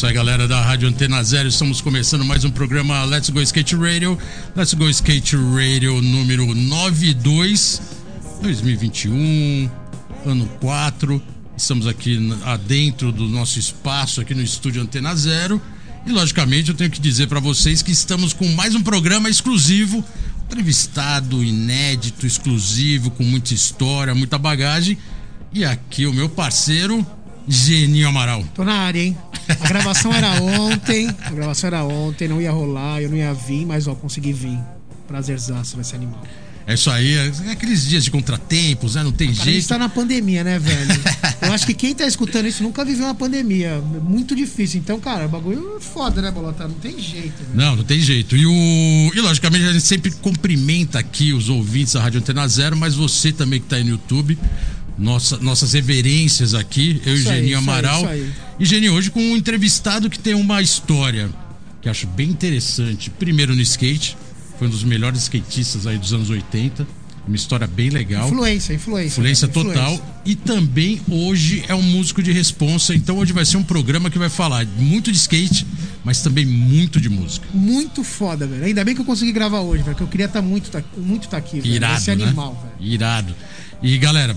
Isso aí, galera da Rádio Antena Zero. Estamos começando mais um programa Let's Go Skate Radio. Let's Go Skate Radio número 92, 2021, ano 4. Estamos aqui dentro do nosso espaço, aqui no estúdio Antena Zero. E, logicamente, eu tenho que dizer para vocês que estamos com mais um programa exclusivo, entrevistado, inédito, exclusivo, com muita história, muita bagagem. E aqui o meu parceiro, Geninho Amaral. Tô na área, hein? A gravação era ontem. A gravação era ontem, não ia rolar, eu não ia vir, mas ó, consegui vir. Prazerzaço nesse animal. É isso aí, é aqueles dias de contratempos, né? Não tem Cara, a gente jeito. tá na pandemia, né, velho? Eu acho que quem tá escutando isso nunca viveu uma pandemia. Muito difícil. Então, cara, o bagulho é foda, né, Bolota? Não tem jeito. Né? Não, não tem jeito. E, o... e logicamente a gente sempre cumprimenta aqui os ouvintes da Rádio Antena Zero, mas você também que tá aí no YouTube. Nossa, nossas reverências aqui, eu e Geninho isso aí, Amaral. isso aí. E Geninho, hoje com um entrevistado que tem uma história que acho bem interessante. Primeiro no skate, foi um dos melhores skatistas aí dos anos 80. Uma história bem legal. Influência, influência. Influência velho, total. influência. E também hoje é um músico de responsa. Então hoje vai ser um programa que vai falar muito de skate, mas também muito de música. Muito foda, velho. Ainda bem que eu consegui gravar hoje, velho. Que eu queria estar muito, tá, muito tá aqui, velho. Irado, Esse né? animal, velho. Irado. E galera,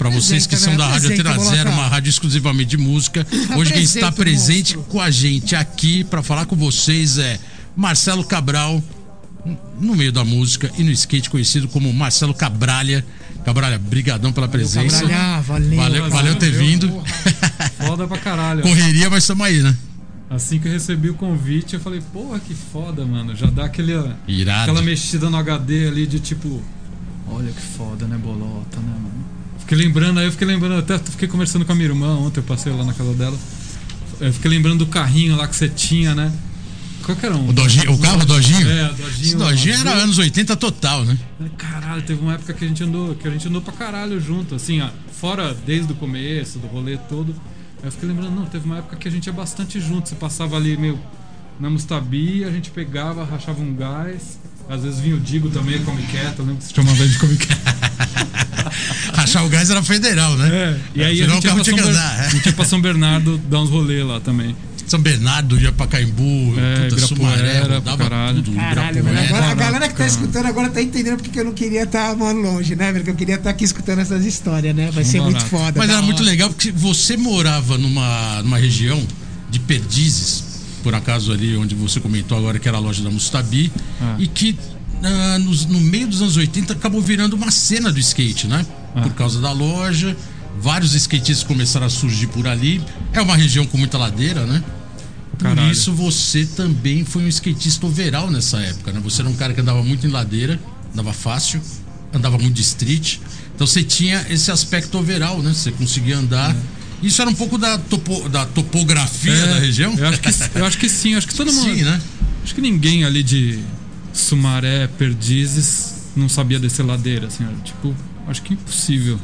pra vocês que Apresenta, são da né? Rádio Antena. Zero, uma rádio exclusivamente de música. Hoje quem está presente com a gente aqui pra falar com vocês é Marcelo Cabral, no meio da música e no skate conhecido como Marcelo Cabralha. Cabralha, brigadão pela presença. Cabralha, valeu. Valeu, valeu ter Valeu. vindo. Foda pra caralho. Correria, mas estamos aí, né? Assim que eu recebi o convite, eu falei, porra, que foda, mano. Já dá aquele, Irado. aquela mexida no HD ali de tipo, olha que foda, né, bolota, né, mano? Fiquei lembrando, aí eu fiquei lembrando, até fiquei conversando com a minha irmã ontem, eu passei lá na casa dela. Eu fiquei lembrando do carrinho lá que você tinha, né? Qual que era um? O, Dojinho, o carro Dojinho? É, o Dojinho. Esse Dojinho era anos 80 total, né? Caralho, teve uma época que a gente andou, que a gente andou pra caralho junto, assim, ó, fora desde o começo, do rolê todo. Aí eu fiquei lembrando, não, teve uma época que a gente ia bastante junto. Você passava ali meio na Mustabi, a gente pegava, rachava um gás. Às vezes vinha o Digo também, come quieto, eu lembro que você chamava ele de come quieto. Rachar o gás era federal, né? É, e aí a Senão gente, o carro ia pra tinha São que Ber- andar. é. a gente ia pra São Bernardo dar uns rolê lá também. São Bernardo, ia pra Caimbu, É, puta, Sumaré, rodava caralho. tudo. Caralho, velho. Agora, a galera que tá escutando agora tá entendendo porque que eu não queria estar, mano, longe, né, velho? Que eu queria estar aqui escutando essas histórias, né? Vai ser Vamos muito lá. foda. Mas da era muito hora. legal porque você morava numa, numa região de Perdizes, por acaso ali onde você comentou agora que era a loja da Mustabi, Ah. e que ah, nos- no meio dos anos 80 acabou virando uma cena do skate, né? Ah. Por causa da loja, vários skatistas começaram a surgir por ali. É uma região com muita ladeira, né? Por Caralho. isso você também foi um skatista overall nessa época, né? Você era um cara que andava muito em ladeira, andava fácil, andava muito de street. Então você tinha esse aspecto overall, né? Você conseguia andar. Isso era um pouco da, topo- da topografia É, da região? Eu acho, que, eu acho que sim, acho que todo mundo. Sim, né? Acho que ninguém ali de Sumaré, Perdizes, não sabia descer ladeira, assim, tipo, acho que impossível.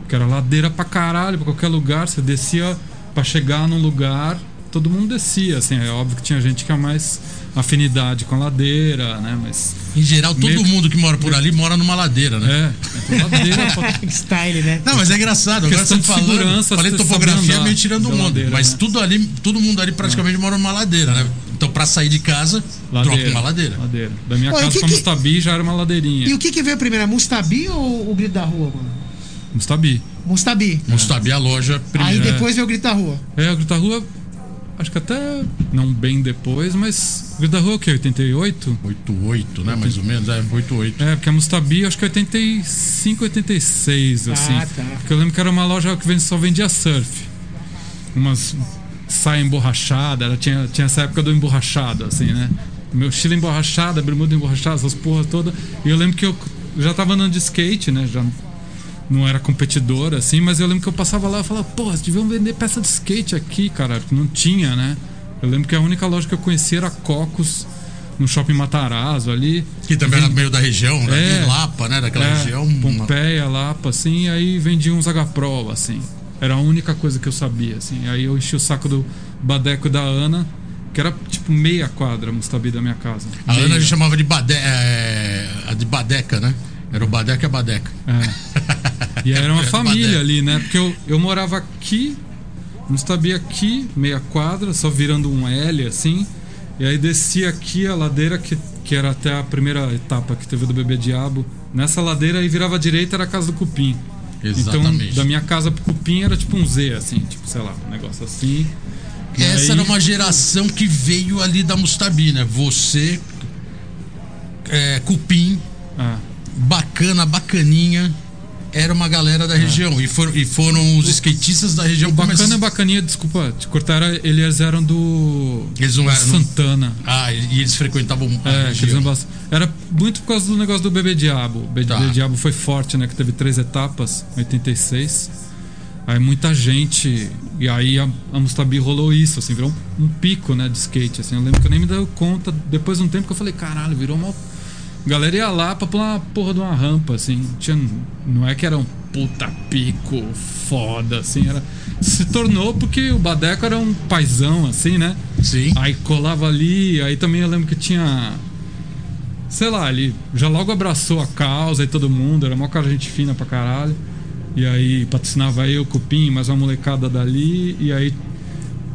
Porque era ladeira pra caralho, pra qualquer lugar, você descia pra chegar num lugar, todo mundo descia, assim, é óbvio que tinha gente que tinha mais afinidade com a ladeira, né, mas... Em geral, todo Meio mundo que mora por ali mora numa ladeira, né? É, é ladeira. Style, né? Não, mas é engraçado. Agora você falando, segurança, falei topografia andar meio tirando o mundo. ladeira, mas né? tudo ali, todo mundo ali praticamente mora numa ladeira, né? Então pra sair de casa, troca uma ladeira. Ladeira. Da minha Pô, casa que pra que- Mustabi já era uma ladeirinha. E o que que veio primeiro, a Mustabi ou o Grito da Rua, mano? Mustabi. Mustabi. Mustabi a loja primeiro. Aí depois veio o Grito da Rua. É, o Grito da Rua, acho que até não bem depois, mas. Grito da Rua é o quê? 88? 88, né? Mais ou menos, é 88. É, porque a Mustabi acho que é 85, 86, assim. tá. Porque eu lembro que era uma loja que só vendia surf. Umas saia emborrachada, ela tinha, tinha essa época do emborrachado, assim, né? Meu estilo emborrachada, bermuda emborrachada, essas porras todas. E eu lembro que eu já tava andando de skate, né? Já não era competidor, assim, mas eu lembro que eu passava lá e falava, pô, deviam vender peça de skate aqui, cara, que não tinha, né? Eu lembro que a única loja que eu conhecia era Cocos, no shopping Matarazzo ali. Que também era meio da região, né? É. Lapa, né? Daquela É, região. Pompeia, Lapa, assim, e aí vendia uns H-Pro, assim. Era a única coisa que eu sabia, assim. Aí eu enchi o saco do Badeco da Ana, que era tipo meia quadra, Mustabi, da minha casa. A Ana a Meia. gente chamava de, bade... é, a de Badeca, né? Era o Badeca e a Badeca. É. E era uma Era família ali, né? Porque eu, eu morava aqui, Mustabi aqui, meia quadra, só virando um L, assim. E aí descia aqui a ladeira, que, que era até a primeira etapa que teve do Bebê Diabo. Nessa ladeira aí virava à direita, era a casa do Cupim. Exatamente. Então, da minha casa pro Cupim era tipo um Z, assim, tipo, sei lá, um negócio assim. E Essa aí- era uma geração que veio ali da Mustabi, né? Você, é, Cupim, Ah, bacana, bacaninha. Era uma galera da região. E, foram, e foram os skatistas da região o bacana come- e bacaninha, desculpa te cortar, era- eles eram do. Eles não eram- Santana. Ah, e eles frequentavam a É, eles região. bast- Era muito por causa do negócio do Bebê Diabo. O Bebê Tá. Diabo foi forte, né? Que teve três etapas, 86. Aí muita gente. E aí a, a Mustabi rolou isso, assim, virou um, um pico, né, de skate. Assim. Eu lembro que eu nem me dei conta. Depois de um tempo que eu falei, caralho, virou uma. A galera ia lá pra pular uma porra de uma rampa, assim. Tinha, não é que era um puta pico foda, assim. Era, se tornou porque o Badeco era um paizão, assim, né? Sim. Aí colava ali, aí também eu lembro que tinha. Sei lá, ele já logo abraçou a causa e todo mundo, era uma cara gente fina pra caralho. E aí patrocinava eu, Cupim, mais uma molecada dali, e aí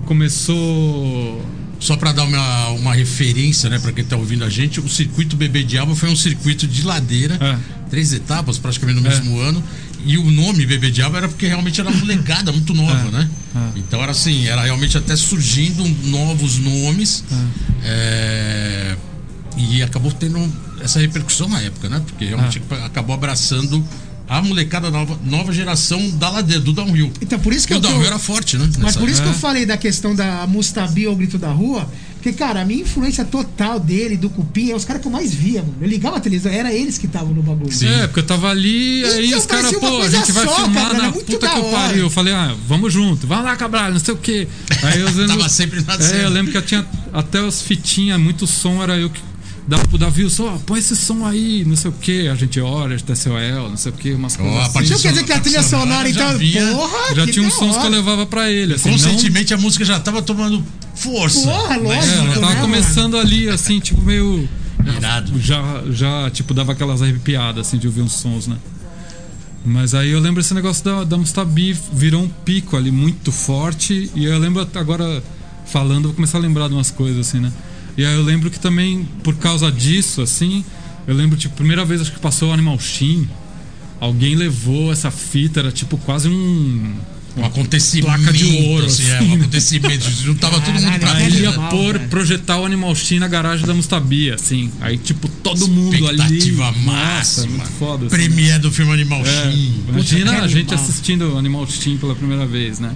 começou. Só pra dar uma, uma referência, né, pra quem tá ouvindo a gente, o circuito Bebê Diabo foi um circuito de ladeira, É. três etapas praticamente no É. mesmo ano. E o nome Bebê Diabo era porque realmente era uma molecada muito nova, É. né? É. Então era assim, era realmente até surgindo novos nomes. é, E acabou tendo essa repercussão na época, né? Porque realmente acabou abraçando a molecada nova, nova geração da ladeira, do downhill. Então, por isso que E o eu downhill tô- era forte, né? Mas nessa por isso que É. eu falei da questão da Mustabi ou Grito da Rua. Porque, cara, a minha influência total dele, do Cupim, é os caras que eu mais via, mano. Eu ligava a televisão, era eles que estavam no bagulho. Sim. É, porque eu tava ali, aí Então, os caras, pô, a gente vai só, filmar cara, na puta que eu pariu. Eu falei, ah, vamos junto, vai lá, Cabral, não sei o quê. Aí eu lembro, Tava sempre na É, cena. eu lembro que eu tinha até as fitinhas, muito som, era eu que dava pro Davi o som, ó, põe esse som aí, não sei o que, a gente olha, TCOL, não sei o que, umas coisas a assim. partir Isso quer dizer que a trilha sonora, Já então. vinha- porra, Já que tinha uns sons que eu levava pra ele, assim, não... Conscientemente a música já tava tomando força. Porra, na lógico, É, ela né, tava mano? começando ali, assim, tipo, meio... Irado. Já, já, tipo, dava aquelas arrepiadas, assim, de ouvir uns sons, né? Mas aí eu lembro esse negócio da, da Mustabi virou um pico ali muito forte. E eu lembro agora, falando, vou começar a lembrar de umas coisas, assim, né? E aí eu lembro que também, por causa disso, assim, eu lembro, tipo, primeira vez acho que passou o Animal Shin, alguém levou essa fita, era tipo quase um. Um acontecimento. Placa de ouro, assim, é, assim, um né? acontecimento. Juntava todo mundo pra Aí ele ia né? pôr, projetar o Animal Shin na garagem da Mustabi, assim. Aí, tipo, todo mundo ali. Expectativa máxima. foda. assim, né? Premiere do filme Animal É, Shin. imagina a gente animal. assistindo Animal Steam pela primeira vez, né?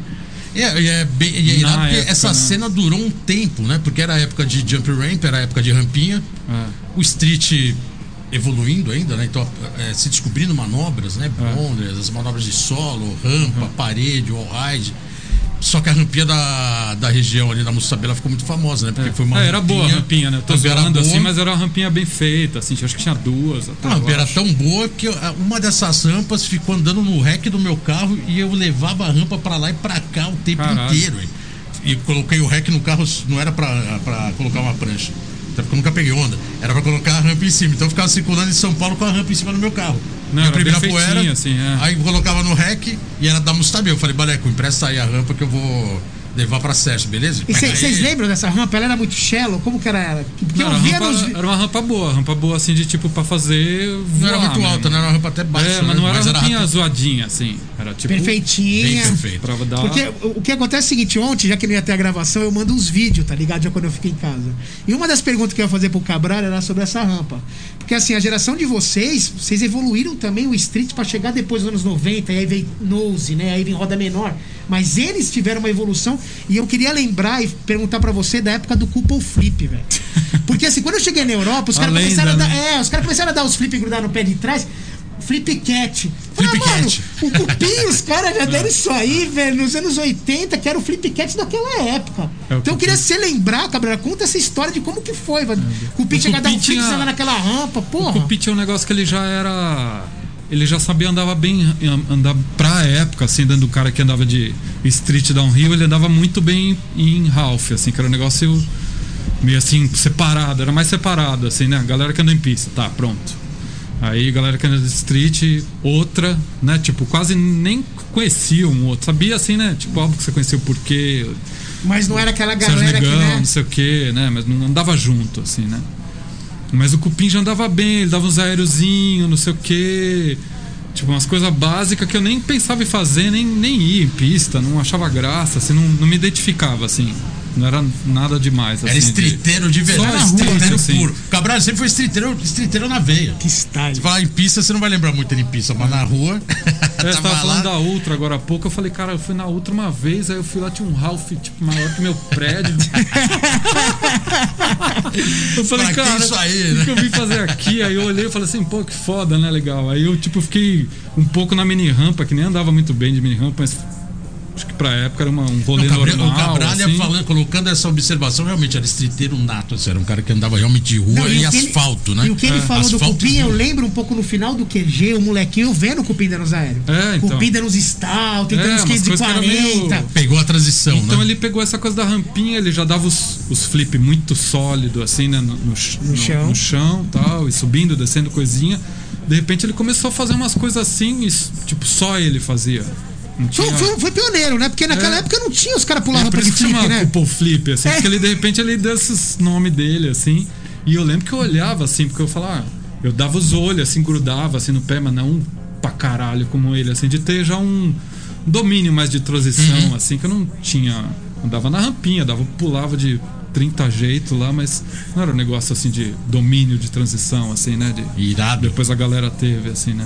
É, e é, bem, e é irado porque época, essa né? cena durou um tempo, né? Porque era a época de jump ramp, era a época de rampinha. É. O street evoluindo ainda, né? Então, é, se descobrindo manobras, né? É. As manobras de solo, rampa, Uhum. parede, all-ride. Só que a rampinha da, da região ali da Mustabela ficou muito famosa, né? Porque foi uma É, era boa a rampinha, né? Tô rampinha zoando assim, mas era uma rampinha bem feita, assim. Acho que tinha duas. Até, A rampa era tão boa que uma dessas rampas ficou andando no rec do meu carro e eu levava a rampa pra lá e pra cá o tempo Caralho. inteiro. hein. E coloquei o rec no carro, não era pra colocar uma prancha. Até porque eu nunca peguei onda. Era pra colocar a rampa em cima. Então eu ficava circulando em São Paulo com a rampa em cima do meu carro. Não, bem Ibirapuera, feitinha, assim, é. Aí colocava no rec e era da Mustabi. Eu falei, Baleco, empresta aí a rampa que eu vou levar pra Sérgio, beleza? E vocês lembram dessa rampa? Ela era muito shallow? Como que era ela? Porque Não, eu era, via rampa, nos. era uma rampa boa, rampa boa, assim, de tipo, pra fazer. Não era voar muito mesmo. alta, né? Era uma rampa até baixa. É, mas né? não era rampinha rápido. zoadinha, assim. Era tipo. Perfeitinha. perfeito. Dar. Porque o o que acontece é o seguinte, ontem, já que não ia ter a gravação, eu mando uns vídeos, tá ligado? Já quando eu fiquei em casa. E uma das perguntas que eu ia fazer pro Cabral era sobre essa rampa. Porque assim, a geração de vocês, vocês evoluíram também o street pra chegar depois dos anos 90, e aí veio nose, né? Aí vem roda menor. Mas eles tiveram uma evolução e eu queria lembrar e perguntar pra você da época do couple flip, velho. Porque assim, quando eu cheguei na Europa, os caras começaram a dar, né? é, os caras começaram a dar os flip e grudar no pé de trás. Flip cat. Falei, Flip ah, cat. O Cupim, os caras já deram isso aí, velho, nos anos 80, que era o flipcat daquela época. É, o então eu queria Cupim. você lembrar, Cabral, conta essa história de como que foi, velho. O Cupim O chegou a dar um Cupim flip tinha- naquela rampa, O porra. Cupit é um negócio que ele já era. Ele já sabia andar bem, andar pra época, assim, dentro do cara que andava de street downhill, ele andava muito bem em half, assim, que era um negócio meio assim, separado, era mais separado, assim, né? A galera que anda em pista, tá, pronto. Aí, galera que anda de street, outra, né? Tipo, quase nem conhecia um outro. Sabia, assim, né? Tipo, óbvio que você conhecia o porquê, Mas não era aquela Sérgio galera que, Negão, né? não sei o que, né? Mas não andava junto, assim, né? Mas o Cupim já andava bem, ele dava uns aéreozinhos, não sei o que. Tipo, umas coisas básicas que eu nem pensava em fazer, nem, nem ir em pista, não achava graça, assim, não, não me identificava, assim. Não era nada demais. Era assim, de- estriteiro de verdade. Só Estriteiro assim. puro. Cabral sempre foi estriteiro, estriteiro na veia. Que style. Se falar em pista, você não vai lembrar muito em pista, mas na rua. É, você tava tava falando lá. da Ultra agora há pouco, eu falei, cara, eu fui na Ultra uma vez, aí eu fui lá, tinha um Ralph, tipo, maior que meu prédio. eu falei, Pra cara, isso aí, o né?" que eu vim fazer aqui? Aí eu olhei e falei assim, pô, que foda, né, legal. Aí eu, tipo, fiquei um pouco na mini rampa, que nem andava muito bem de mini rampa, mas acho que pra época era uma, um rolê O Cabral- normal, o Cabralha assim. falando, colocando essa observação, realmente era estriteiro nato, assim, era um cara que andava realmente de rua Não, e, o que ele- asfalto, né? E o que ele É. falou do Asfalto Cupim, e eu lembro um pouco no final do QG, o molequinho vendo o Cupim dando os aéreos. É, então. Cupim dando stall, tentando É, uns umas 15 de coisas que era 40. meio- Pegou a transição, Então né? ele pegou essa coisa da rampinha, ele já dava os, os flip muito sólido, assim, né? No, no, ch- No chão. no chão tal, e subindo, descendo coisinha. De repente ele começou a fazer umas coisas assim, e, tipo, só ele fazia. Foi, tinha- foi- foi pioneiro, né? Porque naquela É. época não tinha os caras É, pulando por rampa de isso que flip, né? Couple Flip, assim, É. porque ele de repente ele deu esses nome dele, assim. E eu lembro que eu olhava assim, porque eu falava, eu dava os olhos, assim, grudava assim no pé, mas não pra caralho como ele, assim, de ter já um domínio mais de transição, Uhum. assim, que eu não tinha. Andava na rampinha, dava, pulava de 30 jeitos lá, mas não era um negócio assim de domínio de transição, assim, né? De, Irado. depois a galera teve, assim, né?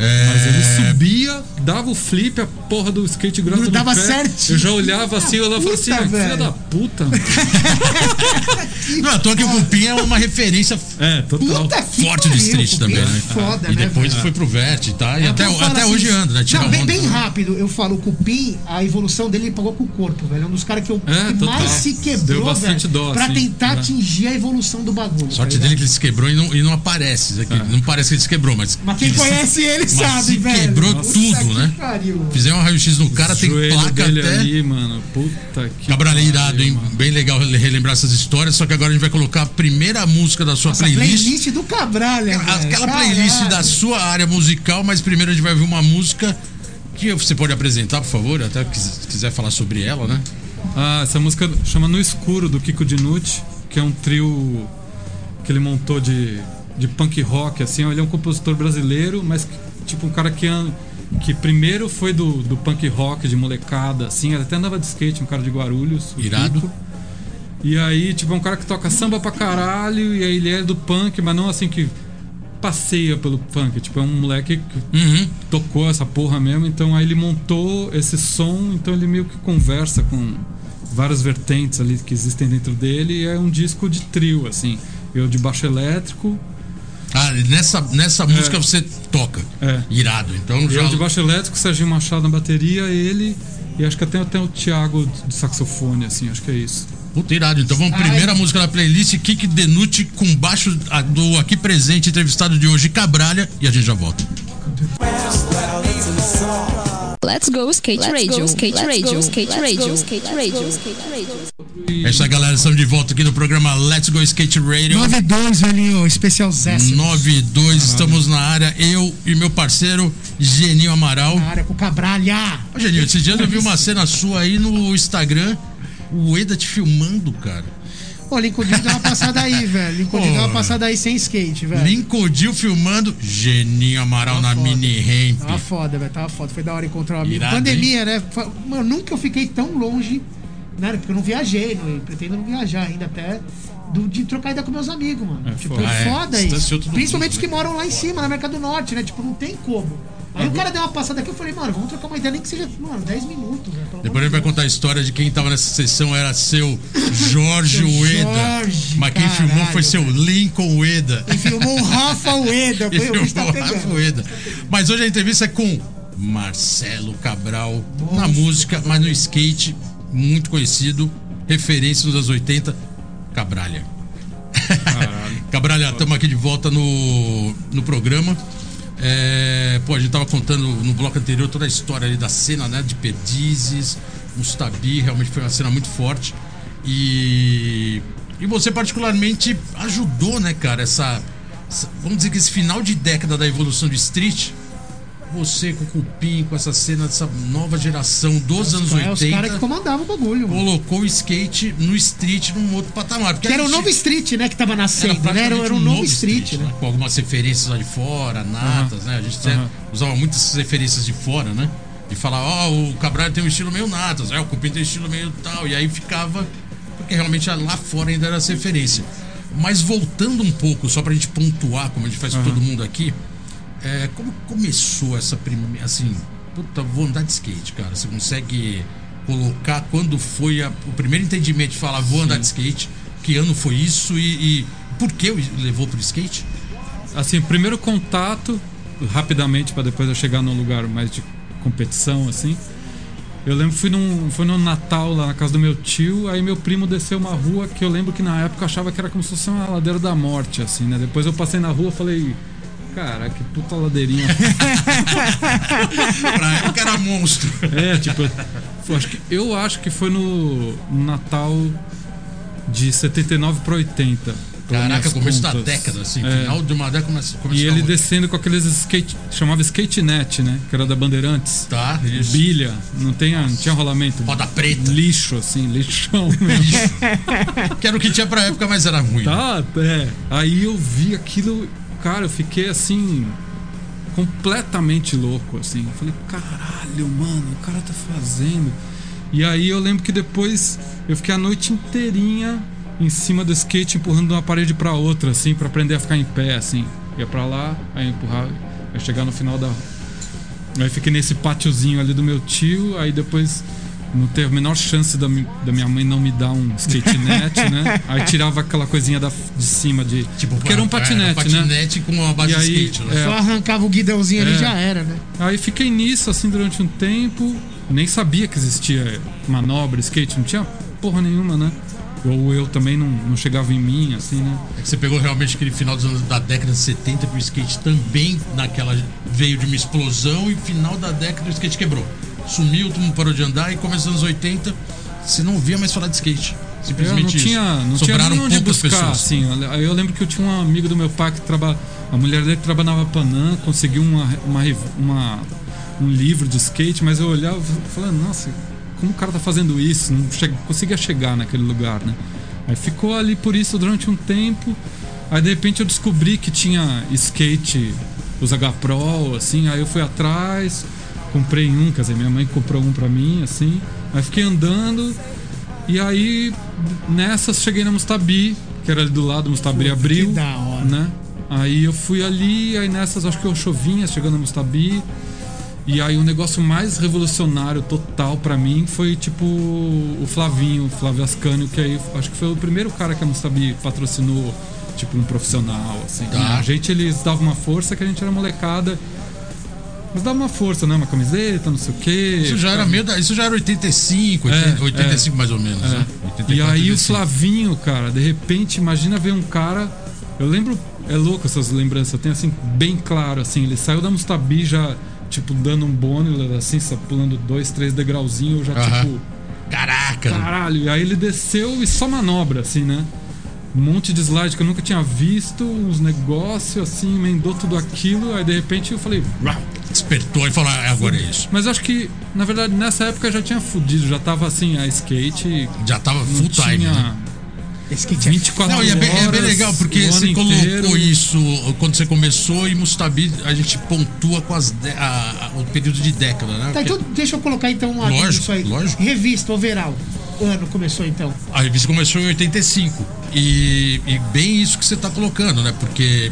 É, Mas ele subia, dava o flip, a porra do skate grudava pé. certinho. Eu já olhava assim, eu falava assim, ah, filha da puta. mano." Não, à toa que o Cupim é uma referência É, total. Puta forte do pariu, street Cupim também, é né? Foda, e né, depois velho? foi pro Vert, tá? E É até, eu até assim, hoje anda, né? Tira não, bem, onda. bem rápido, eu falo, o Cupim, a evolução dele ele pagou com o corpo, velho. É um dos caras que, eu, É, que total. mais se quebrou, Deu bastante velho, dó, pra assim, tentar né? atingir a evolução do bagulho. Sorte tá dele que ele se quebrou e não, e não aparece. Aqui. Não parece que ele se quebrou, mas. Mas quem conhece ele mas sabe, se velho. quebrou Puta tudo, que né? pariu. Fizer um raio-x no cara, tem joelho placa dele até. ali, mano. Puta que. Cabral é irado, hein? mano. Bem legal relembrar essas histórias. Só que agora a gente vai colocar a primeira música da sua Essa playlist. playlist do Cabralha, velho. Aquela Caralho. playlist da sua área musical, mas primeiro a gente vai ouvir uma música que você pode apresentar, por favor, até quis- quiser falar sobre ela, né? Ah, essa música chama No Escuro, do Kiko Dinucci, que é um trio que ele montou de, de punk rock, assim. Ele é um compositor brasileiro, mas tipo um cara que, que primeiro foi do, do punk rock, de molecada, assim. Até andava de skate, um cara de Guarulhos. Irado. Kiko. E aí, tipo, é um cara que toca samba pra caralho, e aí ele é do punk, mas não assim que passeia pelo punk. Tipo, é um moleque que Uhum. tocou essa porra mesmo, então aí ele montou esse som, então ele meio que conversa com várias vertentes ali que existem dentro dele e é um disco de trio, assim. Eu de baixo elétrico, Ah, nessa, nessa música você toca. É. Irado. Então já. eu de baixo elétrico, Serginho Machado na bateria, ele e acho que até, até o Thiago de saxofone, assim, acho que é isso. Puta, irado. Então vamos, Ai. primeira música da playlist, Kik Denute, com baixo a- do aqui presente, entrevistado de hoje, Cabralha, e a gente já volta. Let's go skate radio, skate radio, skate radio, skate radio, skate radio. É isso aí, galera. Estamos de volta aqui no programa Let's Go Skate Radio. 92, velhinho, especial Zé. 92, estamos na área, eu e meu parceiro Geninho Amaral. Na área com o Cabralha. Ô, Geninho, esses dias eu vi uma cena sua aí no Instagram, o Eda te filmando, cara. Ô, Lincoln Dil deu uma passada aí, velho. Lincoln Dil deu uma Pô. passada aí sem skate, velho. Linkodil filmando, Geninho Amaral na Tava foda. mini ramp. Tava foda, velho. Tava foda. Foi da hora encontrar um amigo. Irado, Pandemia, né? Foi- Mano, nunca eu fiquei tão longe, né? Porque eu não viajei, não, pretendo não viajar ainda até. do- de trocar ideia com meus amigos, mano. É tipo, foda. Ah, é. foda isso. Principalmente mundo, os que né? moram lá em cima, na América do Norte, né? Tipo, não tem como. Aí o cara deu uma passada aqui, eu falei, mano, vamos trocar uma ideia, nem que seja, mano, 10 minutos, velho. pelo Depois a amor gente de vai contar a história de quem tava nessa sessão era seu Jorge Ueda. Jorge, Mas quem caralho, filmou foi seu velho. Lincoln Ueda. E filmou o Rafa Ueda. E Foi tá filmou o Rafa. Ueda. Mas hoje a entrevista é com Marcelo Cabral. Na música, mas no skate, muito conhecido, referência nos anos 80, Cabralha. Caralho. Cabralha, estamos aqui de volta no, no programa. É, pô, a gente tava contando no bloco anterior toda a história ali da cena, né? De Perdizes, Mustabi, realmente foi uma cena muito forte. E, e você particularmente ajudou, né, cara, essa, essa- Vamos dizer que esse final de década da evolução do street. Você com o Cupim, com essa cena dessa nova geração dos anos É, os 80, caras que comandavam o bagulho, mano. colocou o skate no street num outro patamar. Porque Que era o novo street, né? Que tava era nascendo, né? Era, era um novo street, né? Com algumas referências lá de fora, natas, né? A gente Aham. usava muitas referências de fora, né? E falava, ó, o Cabral tem um estilo meio natas, é, o Cupim tem um estilo meio tal. E aí ficava. Porque realmente lá fora ainda era essa referência. Mas voltando um pouco, só pra gente pontuar, como a gente faz com Aham. todo mundo aqui, é, como começou essa primeira. Assim, puta, vou andar de skate, cara. Você consegue colocar quando foi a- o primeiro entendimento de falar, vou andar de skate, que ano foi isso e, e por que levou pro skate? Assim, primeiro contato, rapidamente, pra depois eu chegar num lugar mais de competição, assim. Eu lembro que fui num, foi no Natal lá na casa do meu tio, aí meu primo desceu uma rua que eu lembro que na época eu achava que era como se fosse uma ladeira da morte, assim, né? Depois eu passei na rua e falei, cara, que puta ladeirinha. pra época era monstro. é, tipo, eu acho que, eu acho que foi no Natal de 79 pra 80. pelas Caraca, começo da contas. década, assim, É. final de uma década começa, começo E da ele descendo com aqueles skate. chamava skate net, né? Que era da Bandeirantes. Tá, isso. Bilha, não, tem, não tinha rolamento. Roda preta. Lixo, assim, lixão mesmo. que era o que tinha pra época, mas era ruim. né? tá, é. Aí eu vi aquilo, cara, eu fiquei assim. completamente louco, assim. Eu falei, caralho, mano, o cara tá fazendo. E aí eu lembro que depois eu fiquei a noite inteirinha em cima do skate, empurrando de uma parede pra outra, assim, pra aprender a ficar em pé, assim. Ia pra lá, aí empurrar, aí chegar no final da. Aí fiquei nesse pátiozinho ali do meu tio, aí depois não teve a menor chance da, da minha mãe não me dar um skate net, né? Aí tirava aquela coisinha da, de cima de. Tipo, porque era um patinete, né? patinete com uma base E aí, de skate, né? é, Só arrancava o guidãozinho ali É. e já era, né? Aí fiquei nisso assim durante um tempo, nem sabia que existia manobra, skate, não tinha porra nenhuma, né? Ou eu também não, não chegava em mim, assim, né? É que você pegou realmente aquele final dos anos, da década de 70 que o skate também naquela veio de uma explosão e final da década o skate quebrou. Sumiu, todo mundo parou de andar e começo dos anos 80 você não via mais falar de skate. Eu Simplesmente não isso. tinha, não tinha Sobraram nem onde buscar, pessoas. assim. Eu lembro que eu tinha um amigo do meu pai que trabalha, a mulher dele trabalhava Panam, conseguiu uma, uma, uma- um livro de skate, mas eu olhava e falava, nossa, como o cara tá fazendo isso? Não che- conseguia chegar naquele lugar, né? Aí ficou ali por isso durante um tempo. Aí de repente eu descobri que tinha skate, os H Pro, assim, aí eu fui atrás, comprei um, quer dizer, minha mãe comprou um pra mim, assim. Aí fiquei andando, e aí, nessas, cheguei na Mustabi, que era ali do lado, Mustabi Pô, abriu. que da hora. Né? Aí eu fui ali, aí nessas, acho que eu chovinha, chegando na Mustabi. E aí o negócio mais revolucionário total pra mim foi tipo o Flavinho, o Flávio Ascânio, que aí acho que foi o primeiro cara que a Mustabi patrocinou, tipo um profissional, assim. Tá. A gente, eles davam uma força que a gente era molecada. Mas dava uma força, né? Uma camiseta, não sei o quê. Isso já era meio da, isso já era 85, 80, É, 85 mais ou menos, é. né? E 84, aí o 85. Flavinho, cara, de repente, imagina ver um cara. Eu lembro, é louco essas lembranças, eu tenho assim, bem claro, assim, ele saiu da Mustabi já, tipo, dando um bônus, assim, só pulando dois, três degrauzinhos, eu já, Aham. tipo, Caraca! caralho. E aí ele desceu e só manobra, assim, né? Um monte de slide que eu nunca tinha visto, uns negócios, assim, emendou tudo aquilo, aí de repente eu falei. Despertou e falou: "Ah, agora é isso. mas eu acho que, na verdade, nessa época eu já tinha fudido, já tava assim, a skate. Já tava Não full time, tinha né? Skate é 24 Não, e é bem, é bem legal, porque você colocou inteiro. isso quando você começou e Mustabi a gente pontua com as de- a- a- o período de década, né? Tá, Porque então deixa eu colocar então adendo Lógico, nisso aí. lógico. Revista, overall. Ano começou então. A revista começou em 85. E, e bem isso que você tá colocando, né? Porque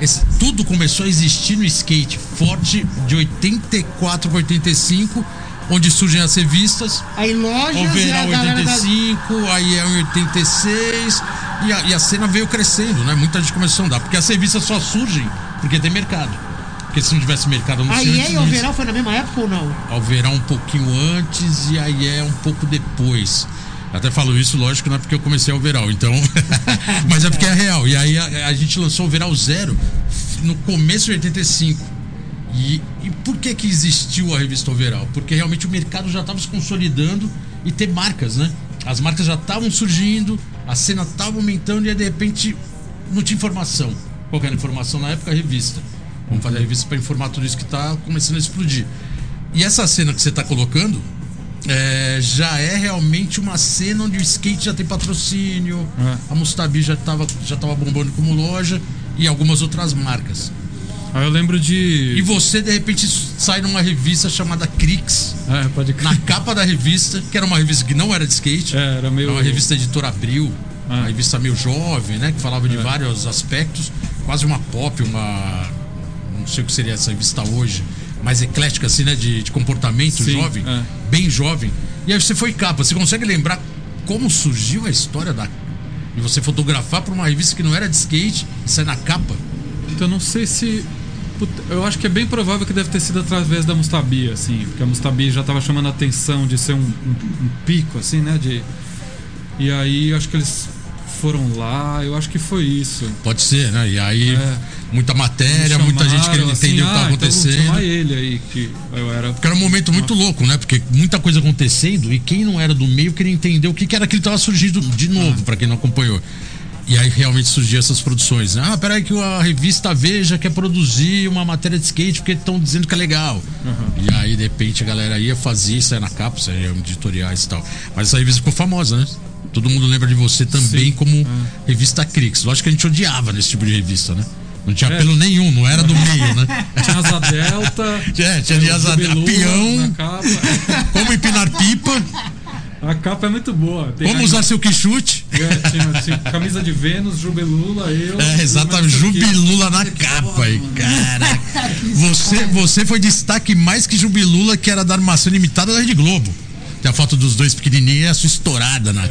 esse- tudo começou a existir no skate forte de 84 para 85, onde surgem as revistas. Aí lojas e a Overall galera da... 85, aí é em 86 e a, e a cena veio crescendo, né? Muita gente começou a andar, porque as revistas só surgem porque tem mercado. Porque se não tivesse mercado A anunciante. IE e não o Overall foi na mesma época ou não? Alverá um pouquinho antes e a IE um pouco depois. Até falo isso, lógico, não é porque eu comecei a Overall, então. Mas é porque é real. E aí a, a gente lançou o Overall Zero no começo de 85. E, e por que que existiu a revista Overall? Porque realmente o mercado já estava se consolidando e ter marcas, né? As marcas já estavam surgindo, a cena estava aumentando e aí de repente não tinha informação. Qual era a informação na época? A revista. Vamos fazer a revista para informar tudo isso que está começando a explodir. E essa cena que você está colocando é, já é realmente uma cena onde o skate já tem patrocínio, É. a Mustabi já estava já tava bombando como loja e algumas outras marcas. Aí eu lembro E de. você, de repente, sai numa revista chamada Crix. É, pode Na capa da revista, que era uma revista que não era de skate, É, era meio. era uma revista editora Abril, Ah. uma revista meio jovem, né? Que falava de É. vários aspectos, quase uma pop, uma. Não sei o que seria essa revista hoje, mais eclética, assim, né? De, de comportamento Sim, jovem, é. bem jovem. E aí você foi capa. Você consegue lembrar como surgiu a história da. De você fotografar para uma revista que não era de skate e sair na capa? Então eu não sei se. Eu acho que é bem provável que deve ter sido através da Mustabi, assim, porque a Mustabi já tava chamando a atenção de ser um, um- um pico, assim, né? De... E aí eu acho que eles foram lá, eu acho que foi isso. Pode ser, né? E aí, É. muita matéria, Me muita gente chamaram, querendo assim, entender o que tá "Ah, então vamos acontecendo. chamar ele aí, que eu era. Porque era um momento muito louco, né? Porque muita coisa acontecendo e quem não era do meio queria entender o que, que era que ele tava surgindo de novo, pra quem não acompanhou. E aí realmente surgiam essas produções. né? Ah, peraí que a revista Veja quer produzir uma matéria de skate porque estão dizendo que é legal. E aí, de repente, a galera ia fazer isso aí na capa, saíam editoriais e tal. Mas essa revista ficou famosa, né? Todo mundo lembra de você também Sim. como revista Crix. Lógico que a gente odiava nesse tipo de revista, né? Não tinha É. apelo nenhum, não era do meio, né? Tinha asa delta. É, tinha de o asa Jubelula peão. Como empinar pipa, A capa é muito boa. Tem aí- usar seu quichute. É, tinha, assim, camisa de Vênus, Jubelula, eu. É, exatamente. Jubilula na capa aí, caraca. Você, você foi destaque mais que Jubilula, que era da armação limitada da Rede Globo. Tem a foto dos dois pequenininhos e a sua estourada na.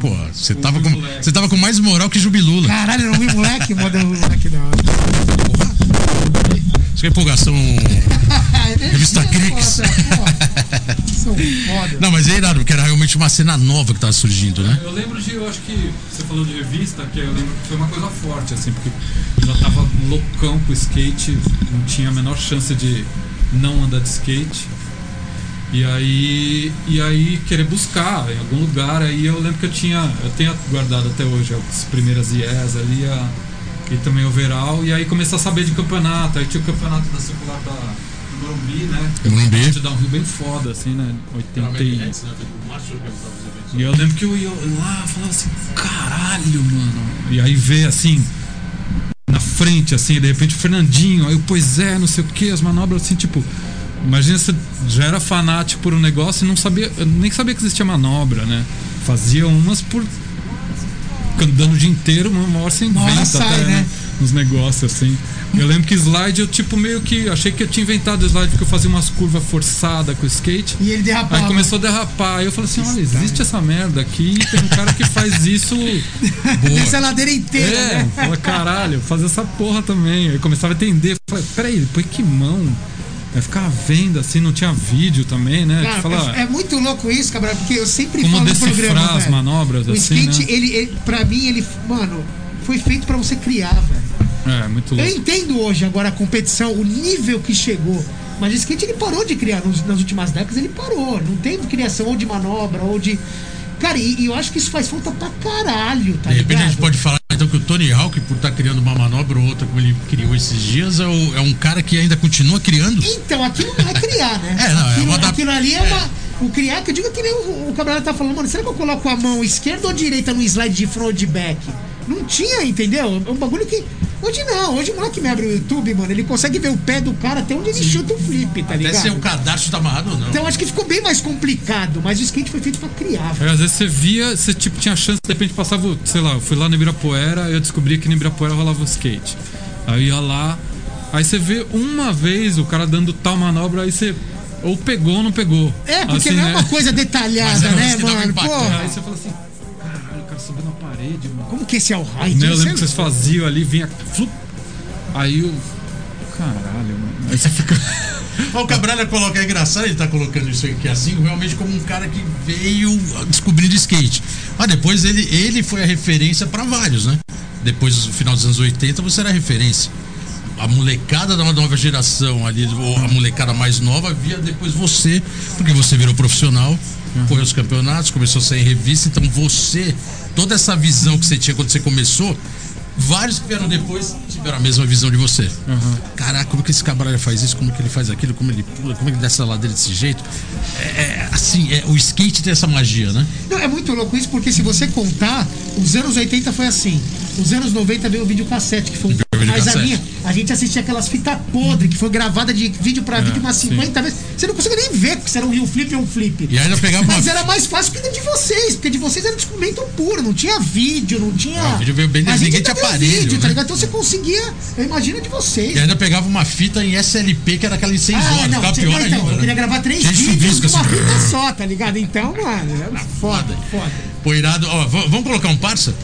Pô, você tava, com, você tava com mais moral que Jubilula. Caralho, eu não vi moleque, modelo moleque não. Isso que é empolgação. Revista Crix. São foda. Não, mas é irado, porque era realmente uma cena nova que tava surgindo, né? Eu lembro de, eu acho que você falou de revista, que eu lembro que foi uma coisa forte, assim, porque eu já tava loucão com o skate, não tinha a menor chance de não andar de skate. E aí, e aí querer buscar em algum lugar, aí eu lembro que eu tinha, eu tenho guardado até hoje as primeiras IES ali, a, e também o overall, e aí comecei a saber de campeonato, aí tinha o campeonato da circular da do Morumbi, né? Morumbi. De dar um rio bem foda, assim, né? 80 e... E eu lembro que eu ia lá e falava assim, caralho, mano. E aí vê assim, na frente, assim, de repente o Fernandinho, aí o pois é, não sei o que, as manobras assim, tipo. Imagina você já era fanático por um negócio e não sabia, nem sabia que existia manobra, né? Fazia umas por. andando o dia inteiro, uma hora você inventa sai, até, né? né? Uns negócios assim. Eu lembro que slide eu, tipo, meio que. Achei que eu tinha inventado o slide porque eu fazia umas curvas forçadas com o skate. E ele derrapava. Aí começou a derrapar. Aí eu falei assim: olha, existe essa merda aqui e tem um cara que faz isso. Desce a ladeira inteira, É, né? fala, caralho, fazer essa porra também. Aí começava a entender. Falei, peraí, põe que mão? Aí ficava vendo assim, não tinha vídeo também, né? Cara, que fala, é, é muito louco isso, Cabral, porque eu sempre como falo no programa, as velho. manobras O assim, skate, né? ele, ele, pra mim, ele, mano, foi feito pra você criar, velho. É, muito Eu louco. entendo hoje agora a competição, o nível que chegou. Mas o skate ele parou de criar nos- nas últimas décadas, ele parou. Não tem criação ou de manobra ou de. Cara, e, e eu acho que isso faz falta pra caralho, tá De repente a ligado? gente pode falar então que o Tony Hawk, por estar criando criou esses dias, é, o- é um cara que ainda continua criando. Então, aquilo não é criar, né? É, não, é aquilo, uma da- aquilo ali é, uma. O criar, que eu digo que nem o, o camarada tá falando, mano, será que eu coloco a mão esquerda ou direita no slide de front back? Não tinha, entendeu? É um bagulho que. Hoje não, hoje o moleque me abre o YouTube, mano, ele consegue ver o pé do cara até onde ele chuta o flip, tá Até ligado? se o cadastro tá amarrado ou não. Então acho que ficou bem mais complicado, mas o skate foi feito pra criar. Aí, às vezes você via, você tipo, tinha chance, de repente passava, sei lá, eu fui lá no Ibirapuera, eu descobri que no Ibirapuera rolava o skate. Aí ia lá, aí você vê uma vez o cara dando tal manobra, aí você ou pegou ou não pegou. É, porque Assim, não é né? uma coisa Mas detalhada, é uma né, coisa dá um mano? né? Aí você fala assim, caralho, o cara subiu na parede, mano. como que esse é o height? Né, eu lembro que vocês faziam ali, vinha. Flup, aí eu. Caralho, mano. Aí você fica. O Cabral coloca, é engraçado ele tá colocando isso aqui assim, realmente como um cara que veio descobrindo skate. Mas depois ele, ele foi a referência pra vários, né? Depois do final dos anos 80, você era referência. A molecada da nova geração ali, ou a molecada mais nova, via depois você, porque você virou profissional, correu os campeonatos, começou a sair em revista, então você, toda essa visão que você tinha quando você começou, vários que vieram depois tiveram a mesma visão de você. Caraca, como que esse cabralha faz isso? Como que ele faz aquilo? Como ele pula? Como ele desce a ladeira desse jeito? É, é, assim, é, o skate tem essa magia, né? Não, é muito louco isso, porque se você contar, os anos 80 foi assim. Os anos 90 veio o videocassete, que foi um mais a linha. A gente assistia aquelas fitas podres, que foi gravada de vídeo pra vídeo umas sim. 50 vezes. Você não conseguia nem ver, se era um Rio Flip ou um Flip. E ainda pegava uma. Mas era mais fácil que de vocês, porque de vocês era descobrimento puro, não tinha vídeo, não tinha. Ah, o vídeo veio bem A desenho, ninguém tinha aparelho, vídeo, né? tá ligado? Então você conseguia. Eu imagino de vocês. E ainda pegava uma fita em SLP, que era aquela de 6 horas, Ah, não, ficava pior então, ainda. eu né? queria gravar três vídeos chuvisco, numa assim. fita só, tá ligado? Então, mano, era foda, foda. Pô, irado. Ó, vamos colocar um parça?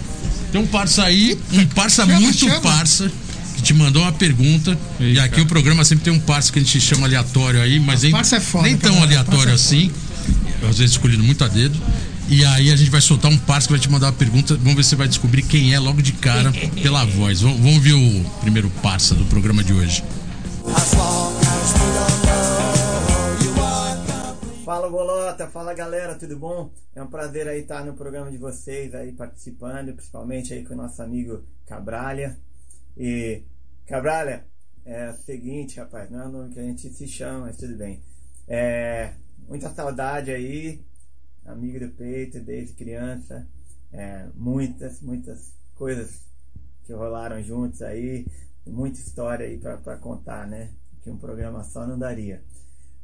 Tem um parça aí, um parça Chama, muito chama. parça, que te mandou uma pergunta. e aqui o programa sempre tem um parça que a gente chama aleatório aí, mas nem, é foda, nem tão cara. aleatório é assim. Às vezes escolhido muito a dedo. E aí a gente vai soltar um parça que vai te mandar uma pergunta. Vamos ver se você vai descobrir quem é logo de cara pela voz. Vamos, vamos ver o primeiro parça do programa de hoje. Fala Bolota, fala galera, tudo bom? É um prazer aí estar no programa de vocês aí participando, principalmente aí com o nosso amigo Cabralha. E Cabralha, é o seguinte, rapaz, não é o nome que a gente se chama, mas tudo bem. É, muita saudade aí, amigo do peito desde criança. É, muitas, muitas coisas que rolaram juntos aí, muita história aí pra contar, né? Que um programa só não daria.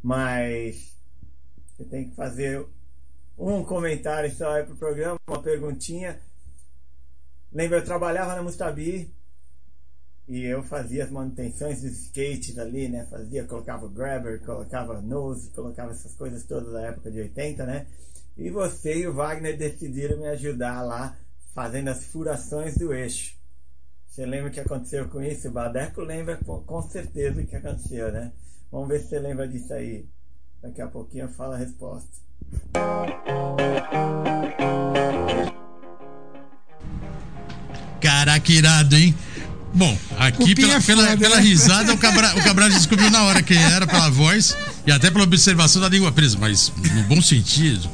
Mas você tem que fazer um comentário só aí pro programa, uma perguntinha. Lembra, eu trabalhava na Mustabi e eu fazia as manutenções dos skates ali, né? Fazia, colocava grabber, colocava nose, colocava essas coisas todas da época de 80, né? E você e o Wagner decidiram me ajudar lá fazendo as furações do eixo. Você lembra o que aconteceu com isso? O Badeco lembra com com certeza o que aconteceu, né? Vamos ver se você lembra disso aí. Daqui a pouquinho eu falo a resposta. Caraca, irado, hein? Bom, aqui pela, é pela, foda, pela né? risada o Cabral, o Cabral descobriu na hora quem era pela voz e até pela observação da língua presa, mas no bom sentido.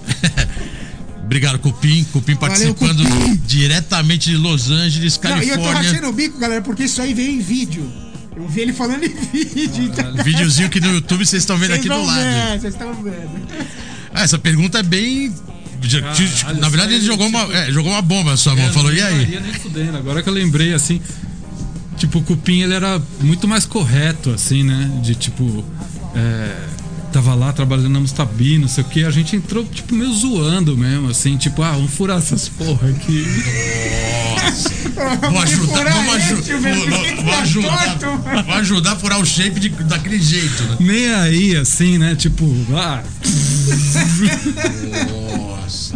Obrigado, Cupim. Cupim Valeu, participando Cupim. diretamente de Los Angeles, Não, e eu tô Califórnia. rachando o bico, galera, porque isso aí veio em vídeo. Eu vi ele falando em vídeo. Então... Videozinho que no YouTube vocês estão vendo aqui do lado. vocês estão vendo. Ah, essa pergunta é bem. Caralho, na verdade, ele jogou, uma, tipo- é, jogou uma bomba na sua mão. É, falou, e aí? nem fudendo. Agora que eu lembrei, assim. Tipo, o Cupim ele era muito mais correto, assim, né? De tipo. é, tava lá trabalhando na Mustabi, não sei o que. A gente entrou, tipo, meio zoando mesmo, assim. Tipo, ah, vamos furar essas porra aqui. Vou ajudar, vamos aju- esse, meu vou- tá ajudar, vou ajudar a furar o shape de- daquele jeito, né? Nem aí, assim, né? Tipo, ah, Nossa.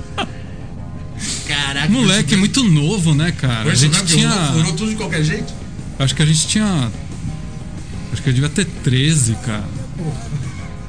Caraca. moleque isso- muito novo, né, cara? Foi A gente que tinha. Furou tudo de qualquer jeito? Acho que a gente tinha. Acho que eu devia ter 13, cara.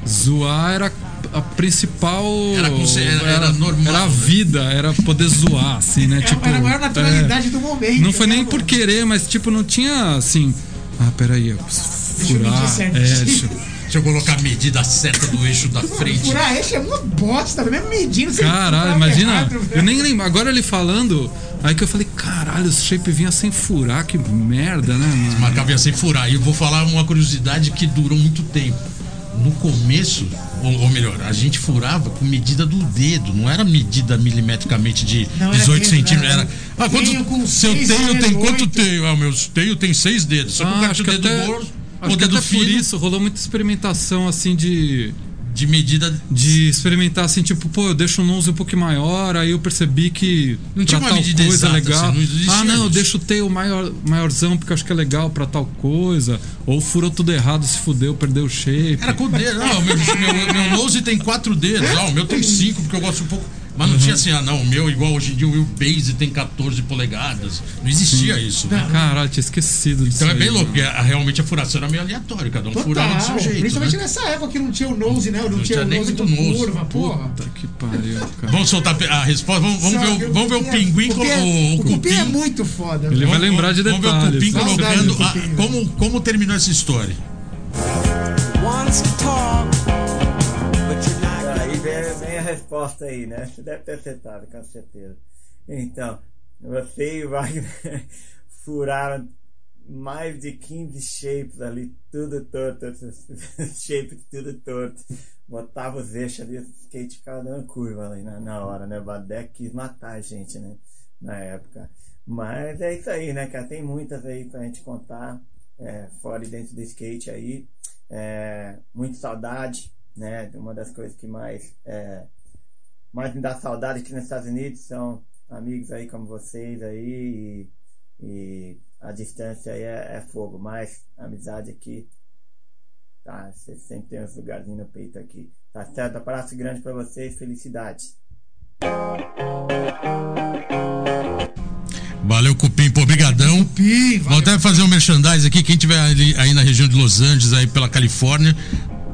Zoar era a principal. Era era- era normal, Era a né? vida, era poder zoar, assim, né? tipo, era a maior naturalidade é, do momento. Não foi né, nem por querer, mas tipo, não tinha assim. Ah, peraí, eu preciso Deixa eu medir furar. É, deixa eu- Deixa eu colocar a medida certa do eixo da frente. Furar eixo é uma bosta, mesmo medindo. você Caralho, furava imagina. errado, eu nem lembro. Agora ele falando. Aí que eu falei, caralho, o shape vinha sem furar, que merda, né, mano? Marcava ia sem furar. E eu vou falar uma curiosidade que durou muito tempo. No começo, ou, ou melhor, a gente furava com medida do dedo, não era medida milimetricamente de Não, era 18 dedo, centímetros. era. Ah, quanto, tenho com seu seis, teio tem quanto teio? Ah, o meu teio tem seis dedos. Só que o cara acho tinha o dedo até, gordo, acho que até por isso rolou muita experimentação assim de de medida. de experimentar assim, tipo, pô, eu deixo um nose um pouco maior, aí eu percebi que Não tinha uma tal medida coisa exata, legal. assim, não ah, não, eu deixo o tail maior, maiorzão porque eu acho que é legal pra tal coisa, ou furou tudo errado, se fudeu, perdeu o shape. Era com o dedo. Não, meu, meu, meu nose tem quatro dedos. Não, o meu tem cinco, porque eu gosto um pouco. Mas não tinha assim, ah não, o meu igual hoje em dia o Wheelbase tem 14 polegadas. Não existia isso. né? Caralho, tinha esquecido disso. Então é aí, bem louco, porque a- realmente a furação era meio aleatória, cada um furava do seu Total. jeito. Principalmente né? nessa época que não tinha o nose, né? Não, Não tinha tinha o nem nose muito com nose. curva, porra. Puta que pariu, cara. Vamos soltar a resposta? Vamos, vamos, ver, o, vamos ver o é- pinguim com Cupim é- o, O Cupim é muito foda. Ele velho. vai lembrar de Vamos ver o detalhes. Cupim né? Colocando do a- como, como terminou essa história. wants to talk, resposta aí, né? Você deve ter acertado, com certeza. Então, você e o Wagner furaram mais de 15 shapes ali, tudo torto, shapes tudo torto. Botava os eixos ali, o skate ficava dando curva ali na, na hora, né? O Badeck quis matar a gente, né? Na época. Mas é isso aí, né, cara? Tem muitas aí pra gente contar, é, fora e dentro do skate aí. É, muito saudade, né? Uma das coisas que mais, é, mais me dá saudade aqui nos Estados Unidos são amigos aí como vocês aí e, e a distância aí é, é fogo, mas a amizade aqui tá, você sempre tem uns lugarzinhos no peito aqui. Tá certo? Abraço grande pra vocês, felicidades. Valeu, Cupim, pô, brigadão. Cupim, Vou até fazer um merchandise aqui. Quem tiver ali, aí na região de Los Angeles, aí pela Califórnia,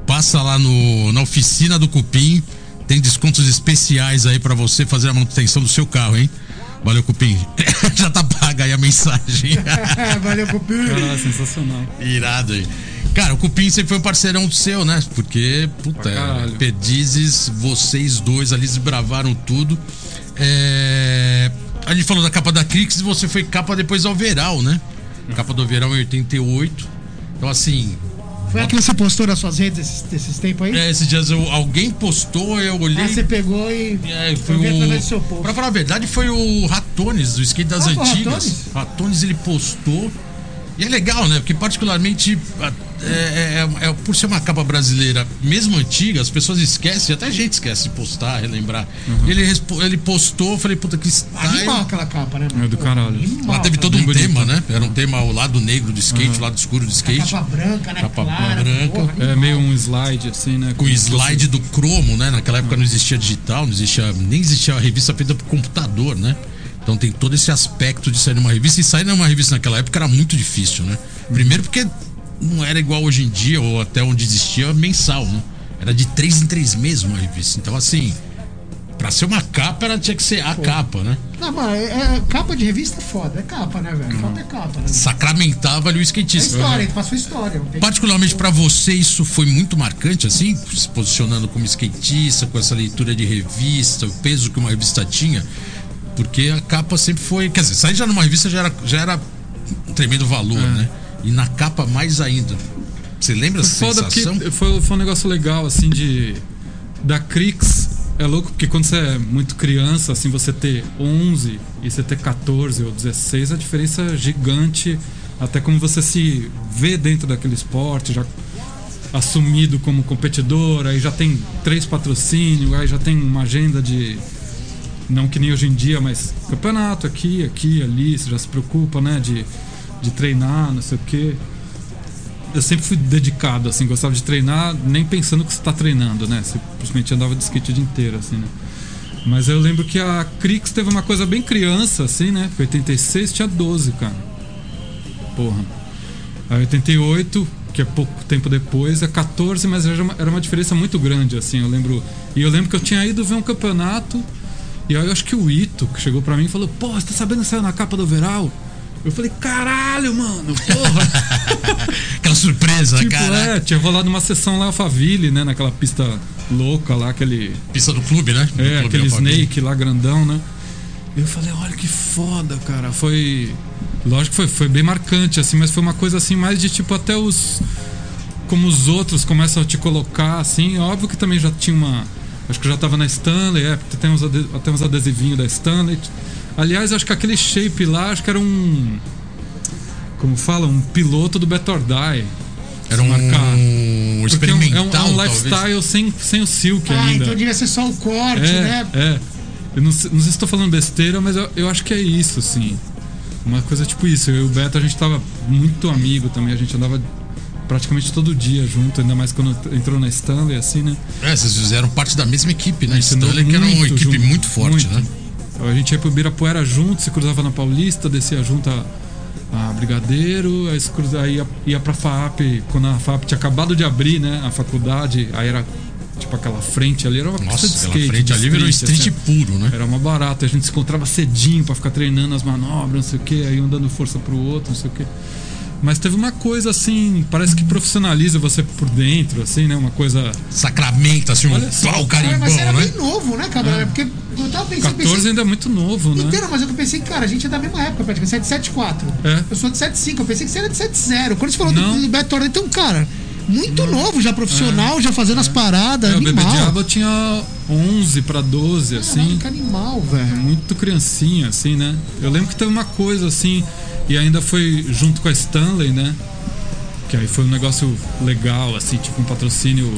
passa lá no, na oficina do Cupim. Tem descontos especiais aí pra você fazer a manutenção do seu carro, hein? Valeu, Cupim. Já tá paga aí a mensagem. valeu, Cupim. Caralho, sensacional. Irado aí. Cara, o Cupim sempre foi um parceirão seu, né? Porque, puta, caralho. Perdizes, vocês dois ali desbravaram tudo. É... A gente falou da capa da Crix e você foi capa depois do Overall, né? Capa do Overall em 88. Então, assim, Foi a que você postou nas suas redes esses, esses tempos aí? é, esses dias eu- alguém postou, eu olhei. Ah, você pegou e. É, foi o. seu post. Pra falar a verdade, foi o Ratones, do skate das Ah, antigas. Ratones? Ratones ele postou. E é legal, né? Porque, particularmente, a- é, é- é- por ser uma capa brasileira, mesmo antiga, as pessoas esquecem, até a gente esquece de postar, relembrar. Uhum. Ele, ele postou, falei, puta, que style. Animal aquela capa, né? É do caralho. animal, Lá teve todo um tema, né? Era um tema o lado negro do skate, o lado escuro do A skate. capa branca, né? Capa Clara, branca. porra, É meio um slide, assim, né? com o slide do cromo, né? Naquela época não existia digital, não existia, nem existia a revista feita por computador, né? Então tem todo esse aspecto de sair numa revista. E sair numa revista naquela época era muito difícil, né? Primeiro porque não era igual hoje em dia, ou até onde existia, mensal, né? Era de três em três meses uma revista. Então, assim, pra ser uma capa, ela tinha que ser a capa, né? Não, mano, é, é- capa de revista é foda. É capa, né, velho? Foda é capa, né? Sacramentava ali o É skatista. história, ele passou história. Particularmente pra você, isso foi muito marcante, assim, se posicionando como skatista, com essa leitura de revista, o peso que uma revista tinha, porque a capa sempre foi. Quer dizer, sair já numa revista já era, já era um tremendo valor, né? E na capa mais ainda. Você lembra essa Foda sensação? foi, foi um negócio legal, assim, de. Da Crix. É louco porque quando você é muito criança, assim, você ter 11 e você ter 14 ou 16, a diferença é gigante. Até como você se vê dentro daquele esporte, já assumido como competidor, aí já tem três patrocínios, aí já tem uma agenda de. Não que nem hoje em dia, mas campeonato aqui, aqui, ali, você já se preocupa, né? De, de treinar, não sei o quê eu sempre fui dedicado, assim, gostava de treinar, nem pensando que você tá treinando, né? Simplesmente andava de skate o dia inteiro, assim, né? Mas eu lembro que a Crix teve uma coisa bem criança, assim, né? Porque 86 tinha 12, cara. Porra. Aí 88, que é pouco tempo depois, é 14, mas era uma, era uma diferença muito grande, assim, eu lembro. E eu lembro que eu tinha ido ver um campeonato, e aí eu acho que o Ito, que chegou pra mim e falou, pô, você tá sabendo que saiu na capa do overall? Eu falei, caralho, mano, porra! Aquela surpresa, Tipo, cara. é, tinha rolado uma sessão lá Alphaville, né? Naquela pista louca lá, aquele. Pista do clube, né? Do É, clube aquele. Snake lá grandão, né? Eu falei, olha que foda, cara. Foi. Lógico que foi, foi bem marcante, assim, mas foi uma coisa assim, mais de tipo até os. Como os outros começam a te colocar, assim. Óbvio que também já tinha uma. Acho que já tava na Stanley, é, porque tem uns, até uns adesivinhos da Stanley. Aliás, acho que aquele shape lá, acho que era um. Como fala? Um piloto do Better Die. Era um, marcar. um Porque é um, é um- experimental, é um talvez. lifestyle sem, sem o silk Ah, ainda. então devia ser só o corte, é, né? é. Eu não, sei- não sei se estou falando besteira, mas eu, eu acho que é isso, assim. Uma coisa tipo isso. Eu e o Beto, a gente tava muito amigo também. A gente andava praticamente todo dia junto, ainda mais quando entrou na Stanley, assim, né? É, vocês fizeram parte da mesma equipe, né? Stanley, que era uma equipe junto, muito forte, muito. né? A gente ia pro Ibirapuera junto, se cruzava na Paulista, descia junto a, a Brigadeiro, aí se cruza, aí ia, ia pra FAP, quando a FAP tinha acabado de abrir, né, a faculdade, aí era tipo aquela frente ali, era uma Nossa, pista de skate. frente de ali virou street assim. puro, né? Era uma barata, a gente se encontrava cedinho pra ficar treinando as manobras, não sei o que, aí um dando força pro outro, não sei o que. Mas teve uma coisa assim, parece que profissionaliza você por dentro, assim, né? Uma coisa. Sacramento, assim, um Olha só, pau carimbão, mas era né? bem novo, né, cara? Porque eu tava pensando. 14 pensei, ainda é muito novo, né? Inteiro, mas eu pensei, cara, a gente é da mesma época, praticamente, 774. É. Eu sou de 75, eu pensei que você era de 70. Quando você falou Não. do, do Beto Orlando, então, cara, muito novo, já profissional, já fazendo as paradas, É, o Bebê animal. Diabo tinha 11 pra 12, assim. Caralho, que animal, velho. muito criancinha, assim, né? Eu lembro que teve uma coisa assim, e ainda foi junto com a Stanley, né? Que aí foi um negócio legal, assim, tipo um patrocínio.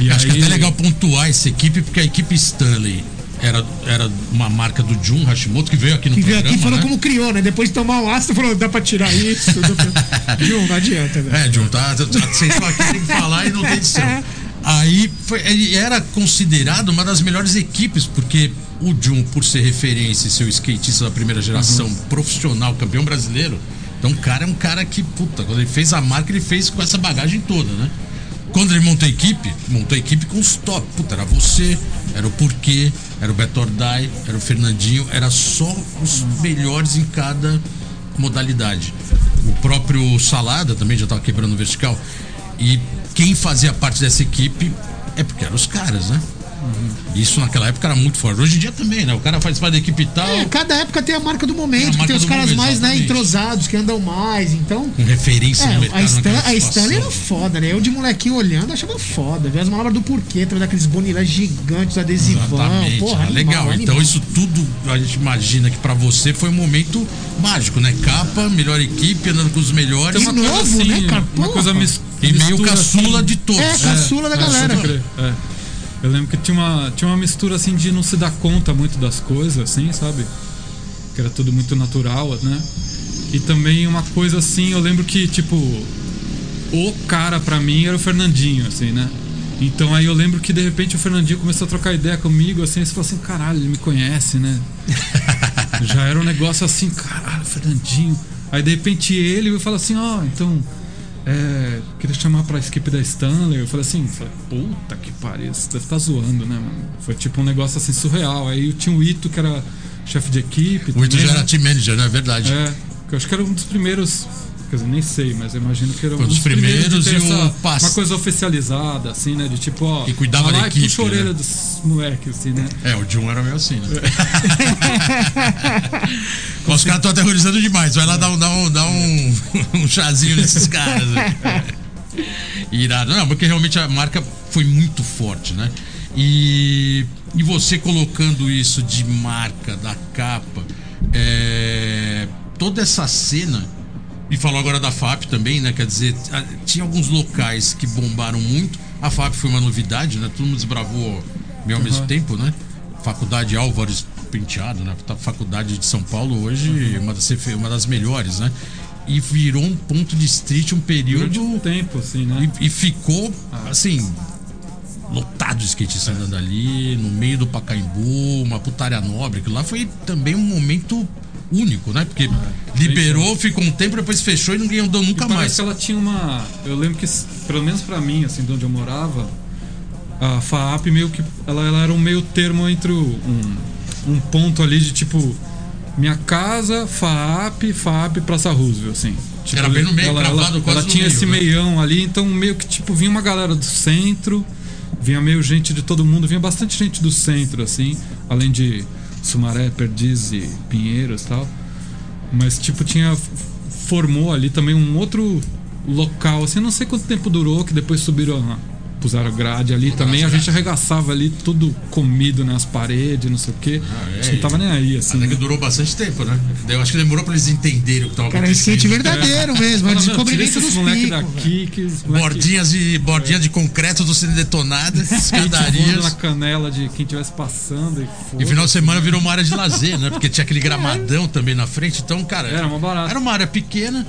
E Acho aí, que é até legal pontuar essa equipe, porque a equipe Stanley era, era uma marca do Jun Hashimoto, que veio aqui no Que veio programa, aqui e falou né? como criou, né? Depois de tomar um ácido, falou, dá pra tirar isso. Viu? Não adianta, velho. É, Jun, tá, tá- tá- vocês só querem falar e não tem edição. Aí foi, ele era considerado uma das melhores equipes, porque o Jun, por ser referência e ser o skatista da primeira geração, Uhum. profissional, campeão brasileiro, então o cara é um cara que, puta, quando ele fez a marca, ele fez com essa bagagem toda, né? Quando ele montou a equipe, montou a equipe com os top. Puta, era você, era o Porquê, era o Beto Ordai, era o Fernandinho, era só os melhores em cada modalidade. O próprio Salada também já estava quebrando o vertical. E quem fazia parte dessa equipe é porque eram os caras, né? Isso naquela época era muito forte. Hoje em dia também, né? O cara faz parte da equipe e tal, É, cada época tem a marca do Tem momento, que marca tem os caras momento, mais né, exatamente. entrosados, que andam mais, então. com referência no É, mercado. a, Stan, a Stanley era foda, né? Eu de molequinho olhando achava foda. Ver as manobras do porquê, trazer aqueles bonilés gigantes, adesivão. Exatamente, Porra, animal, legal. animal. Então isso tudo a gente imagina que pra você foi um momento mágico, né? Capa, melhor equipe, andando com os melhores. E novo, né, cara? Uma coisa mis, E meio mistura, caçula assim, de todos. É, caçula da galera. é. Eu lembro que tinha uma, tinha uma mistura assim de não se dar conta muito das coisas, assim, sabe? Que era tudo muito natural, né? E também uma coisa assim, eu lembro que, tipo, o cara pra mim era o Fernandinho, assim, né? Então aí eu lembro que de repente o Fernandinho começou a trocar ideia comigo, assim, e você falou assim, caralho, ele me conhece, né? Já era um negócio assim, caralho, Fernandinho. Aí de repente ele eu falo assim, ó, então. É, queria chamar pra equipe da Stanley. Eu falei assim, falei, puta que pariu, você deve estar zoando, né, mano? Foi tipo um negócio assim surreal. Aí tinha o Ito, que era chefe de equipe. O Ito já era né? team manager, não é verdade? É, que eu acho que era um dos primeiros. Quer dizer, nem sei, mas eu imagino que era Foi um dos dos primeiros, primeiros e essa, passe. uma coisa oficializada, assim, né? De tipo, ó. Que cuidava da lá e equipe, puxa a orelha né? dos moleques, assim, né? É, o Jun era meio assim, né? Os caras estão aterrorizando demais. Vai lá dar um, dar um, dar um, um chazinho nesses caras. né? Irado. Não, porque realmente a marca foi muito forte, né? E, e você colocando isso de marca, da capa, é, toda essa cena, e falou agora da FAP também, né? Quer dizer, tinha alguns locais que bombaram muito. A FAP foi uma novidade, né? Todo mundo desbravou meio ao mesmo Uhum. tempo, né? Faculdade Álvares Penteado, né? A faculdade de São Paulo hoje, Uhum. uma, das, uma das melhores, né? E virou um ponto de street um período Durante um tempo, assim, né? e, e ficou assim lotado de skatistas andando ali no meio do Pacaembu, uma putaria nobre, que lá foi também um momento único, né? Porque liberou, ficou um tempo, depois fechou e ninguém andou nunca E mais. que ela tinha uma. Eu lembro que, pelo menos pra mim, assim, de onde eu morava, a FAAP meio que. Ela, ela era um meio termo entre um, um ponto ali de tipo. Minha casa, FAAP, FAAP, Praça Roosevelt, assim. Tipo, Era bem no meio, ela, cravado ela, ela tinha meio, esse né? meião ali, então meio que tipo, vinha uma galera do centro, vinha meio gente de todo mundo, vinha bastante gente do centro, assim, além de Sumaré, Perdiz e Pinheiros e tal. Mas, tipo, tinha. Formou ali também um outro local, assim, não sei quanto tempo durou, que depois subiram. Puseram grade ali também, a gente arregaçava ali tudo comido nas paredes, não sei o quê. Ah, é, a gente não tava nem aí, assim. Até que né? durou bastante tempo, né? Eu acho que demorou pra eles entenderem o que tava Cara, é acontecendo. skate verdadeiro mesmo, é o Fala, "Meu, tira descobrimento dos moleque velho. daqui, que moleque- Bordinhas de, bordinha de concreto do sendo detonadas, skate voando na escadarias. canela de quem estivesse passando. E, E final de semana virou uma área de lazer, né? Porque tinha aquele gramadão também na frente. Então, cara. Era uma barata. Era uma área pequena,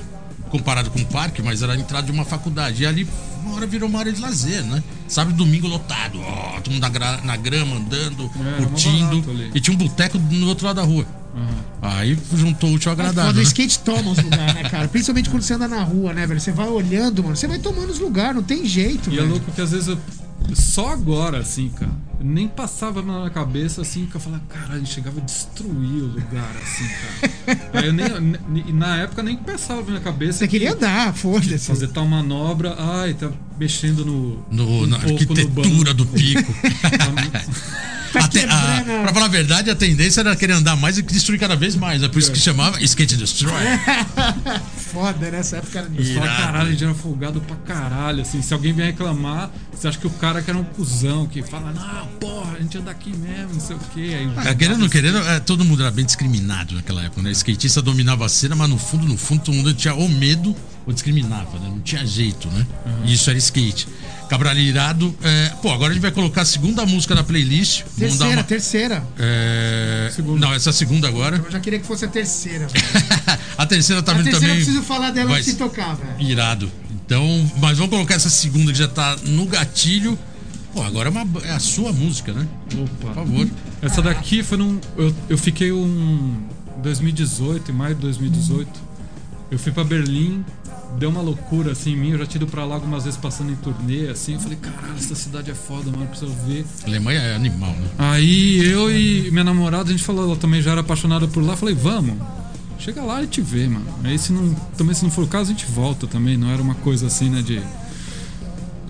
comparado com o parque, mas era a entrada de uma faculdade. E ali, uma hora virou uma área de lazer, né? Sábado e domingo lotado, ó, todo mundo na, gra- na grama, andando, É, curtindo. E tinha um boteco no outro lado da rua. Aí juntou o útil ao É foda, agradável. o né? skate toma os lugares, né, cara? Principalmente quando você anda na rua, né, velho? Você vai olhando, mano. Você vai tomando os lugares, não tem jeito, E é velho. louco que às vezes eu. Só agora, assim, cara. Nem passava na minha cabeça, assim, que eu falava, caralho, chegava a destruir o lugar, assim, cara. Aí eu nem. ne- Na época nem pensava na minha cabeça. Você que queria andar, foda-se. Fazer tal manobra, ai, tá mexendo no. No, um na no arquitetura banco. do pico. Tá Até, a, quebrando a- pra falar a verdade, a tendência era querer andar mais e destruir cada vez mais. É por isso que chamava Skate Destroy. Foda, né? Essa época era nisso. Irado. caralho, a gente era folgado pra caralho, assim. Se alguém vier reclamar, você acha que o cara que era um cuzão, que fala, não, porra, a gente anda aqui mesmo, não sei o quê. Aí, É, querendo ou não querendo, é, todo mundo era bem discriminado naquela época, né? Skatista dominava a cena, mas no fundo, no fundo, todo mundo tinha ou medo ou discriminava, né? Não tinha jeito, né? E isso era skate. Cabral irado. é, pô, agora a gente vai colocar a segunda música da playlist. Terceira, uma. terceira. é, Segunda. Não, essa segunda agora. Eu já queria que fosse a terceira. velho. a terceira tá a vindo terceira também. eu preciso falar dela vai de tocar, velho. Irado. Então, mas vamos colocar essa segunda que já tá no gatilho. Pô, agora é, uma, é a sua música, né? Por Opa. favor. Essa daqui foi num. Eu, eu fiquei um. 2018, em maio de 2018. Eu fui pra Berlim, deu uma loucura assim em mim. Eu já tinha ido pra lá algumas vezes passando em turnê, assim. Eu falei, caralho, essa cidade é foda, mano, preciso ver. Alemanha é animal, né? Aí eu e minha namorada, a gente falou, ela também já era apaixonada por lá. Falei, vamos. Chega lá e te vê, mano. Aí se não, também se não for o caso, a gente volta também. Não era uma coisa assim, né, de.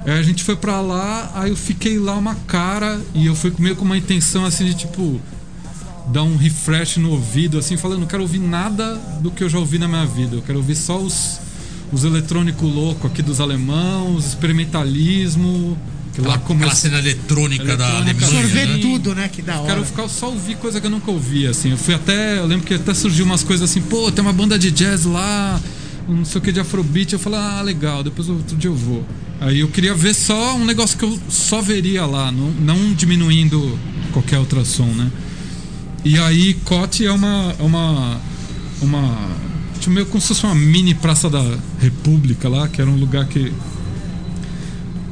Aí a gente foi pra lá, aí eu fiquei lá uma cara e eu fui meio com uma intenção assim de tipo dar um refresh no ouvido, assim, falando, não quero ouvir nada do que eu já ouvi na minha vida. Eu quero ouvir só os, os eletrônicos loucos aqui dos alemãos, experimentalismo. Que lá Aquela, como aquela cena eletrônica, da Eletrônica. Alemanha. Absorver né? tudo, né? Que da hora. Quero ficar só ouvir coisa que eu nunca ouvi, assim. Eu fui até. Eu lembro que até surgiu umas coisas assim, pô, tem uma banda de jazz lá, não sei o que de Afrobeat. Eu falei, ah, legal, depois outro dia eu vou. Aí eu queria ver só um negócio que eu só veria lá, não, não diminuindo qualquer outro som, né? E aí, Cote é uma. É uma. Uma. Tipo, meio como se fosse uma mini Praça da República lá, que era um lugar que.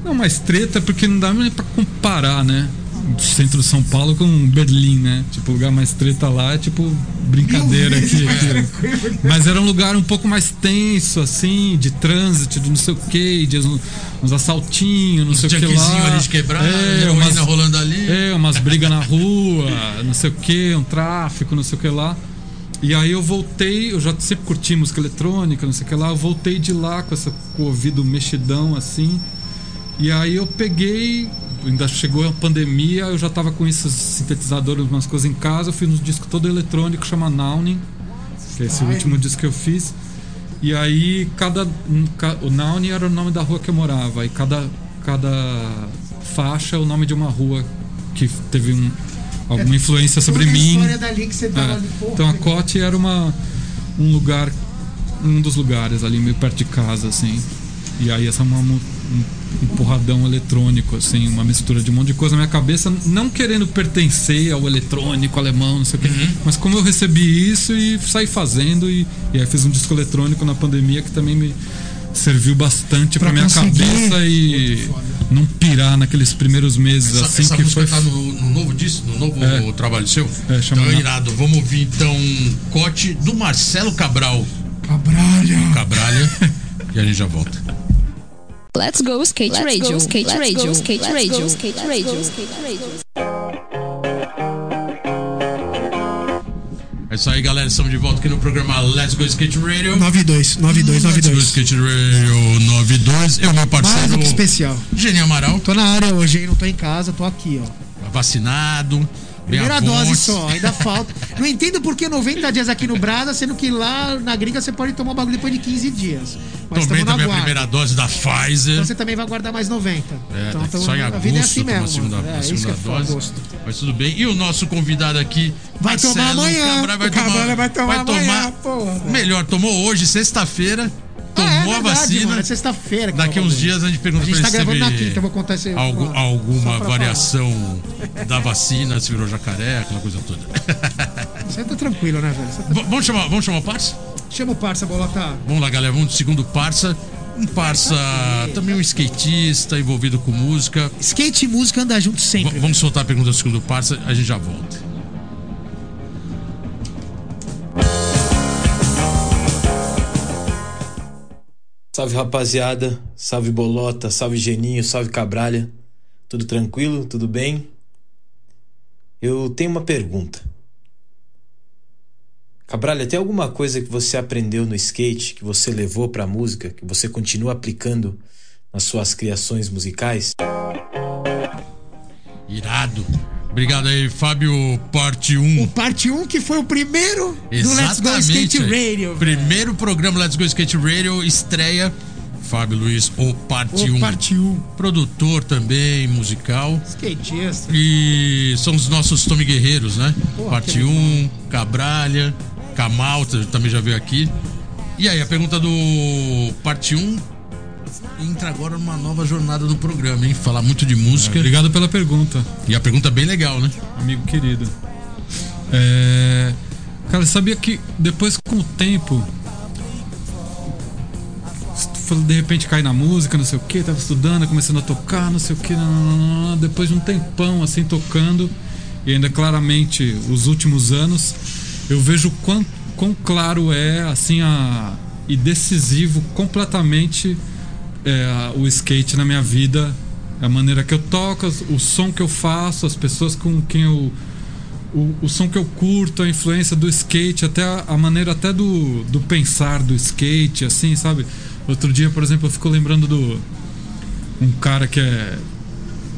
Não, mais treta, porque não dá nem pra comparar, né? O centro de São Paulo com Berlim, né? Tipo, o lugar mais treta lá é tipo brincadeira aqui. aqui. Mas era um lugar um pouco mais tenso, assim, de trânsito, de não sei o que, de uns, uns assaltinhos, não sei o que lá. ali de quebrar, é, heroína umas, rolando ali. é, umas brigas na rua, não sei o que, um tráfico, não sei o que lá. E aí eu voltei, eu já sempre curti música eletrônica, não sei o que lá, eu voltei de lá com, essa, com o ouvido mexidão assim. E aí eu peguei, ainda chegou a pandemia, eu já tava com esses sintetizadores, umas coisas em casa, eu fiz um disco todo eletrônico, chama Nauning, que é esse Ai. último disco que eu fiz. E aí cada ca- o Nauning era o nome da rua que eu morava, e cada cada faixa é o nome de uma rua que teve um, alguma influência sobre Toda a mim. história dali que você tava É. ali, porra, Então a que- Cote era uma, um lugar, um dos lugares ali meio perto de casa, assim. E aí essa é uma, um, um porradão eletrônico, assim, uma mistura de um monte de coisa na minha cabeça, não querendo pertencer ao eletrônico alemão, não sei o quê. Uhum. Mas como eu recebi isso e saí fazendo, e, e aí fiz um disco eletrônico na pandemia que também me serviu bastante pra, Pra minha conseguir- cabeça e não pirar naqueles primeiros meses Essa, assim essa que foi. tá no, no novo disco, no novo É. trabalho seu? É, chama então, irado. Vamos ouvir então Cote do Marcelo Cabral. Cabralha. Cabralha. e a gente já volta. Let's go skate radio, skate radio, skate radio, skate radio, skate radio. Isso aí, galera. Estamos de volta aqui no programa Let's Go Skate Radio. 92, 92, Let's Go 92. Skate Radio 92. Eu, meu Mais parceiro que especial. Geni Amaral, Tô na área hoje, hein? Não tô em casa, tô aqui, ó. vacinado. Primeira a dose só, ainda falta. Não entendo por que 90 dias aqui no Brasa, sendo que lá na gringa você pode tomar o bagulho depois de 15 dias. Mas Tomei também a primeira dose da Pfizer. Então você também vai guardar mais 90. É, então, tamo- só em a agosto, vida é assim a mesmo. segunda, a é, isso segunda que é dose. agosto. Mas tudo bem. E o nosso convidado aqui, Vai Marcelo tomar amanhã. Cabral, vai O Cabral tomar, vai tomar amanhã, porra. Melhor, tomou hoje, sexta-feira. Tomou Ah, é a vacina. Mano, é sexta-feira. Daqui é uns dias a gente pergunta A gente pra tá ele se gravando na quinta, eu vou contar algu- só alguma variação da vacina, se virou jacaré, aquela coisa toda. falar. Você tá tranquilo, né, velho? Tá- V- vamos chamar, vamos chamar o Parça? Chama o parça, Bolota. Vamos lá, galera, vamos do segundo parça. Um parça, também um skatista envolvido com música. Skate e música andam juntos V- sempre. vamos soltar a pergunta do segundo parça, a gente já volta. Salve rapaziada, salve Bolota, salve Geninho, salve Cabralha. Tudo tranquilo? Tudo bem? Eu tenho uma pergunta. Cabralha, tem alguma coisa que você aprendeu no skate, que você levou pra música, que você continua aplicando nas suas criações musicais? Irado. Obrigado aí, Fábio, parte 1. O parte 1 que foi o primeiro do Let's Go Skate Radio. Primeiro programa Let's Go Skate Radio, estreia. Fábio Luiz, o parte O 1. parte 1. Produtor também, musical. Skatista. E são os nossos Tommy Guerreiros, né? Pô, Parte que 1, Cabralha, Camalta também já veio aqui. E aí, a pergunta do parte 1 entra agora numa nova jornada do programa, hein? Falar muito de música. Obrigado pela pergunta, E a pergunta é bem legal, né? amigo querido. É... Cara, sabia que depois com o tempo. De repente cai na música, não sei o que, tava estudando, começando a tocar, não sei o que, depois de um tempão assim tocando, e ainda claramente os últimos anos, eu vejo quão, quão claro é assim a, e decisivo completamente é, o skate na minha vida, a maneira que eu toco, o som que eu faço, as pessoas com quem eu o, o som que eu curto, a influência do skate, até a, a maneira até do, do pensar do skate, assim, sabe? Outro dia, por exemplo, eu fico lembrando do um cara que é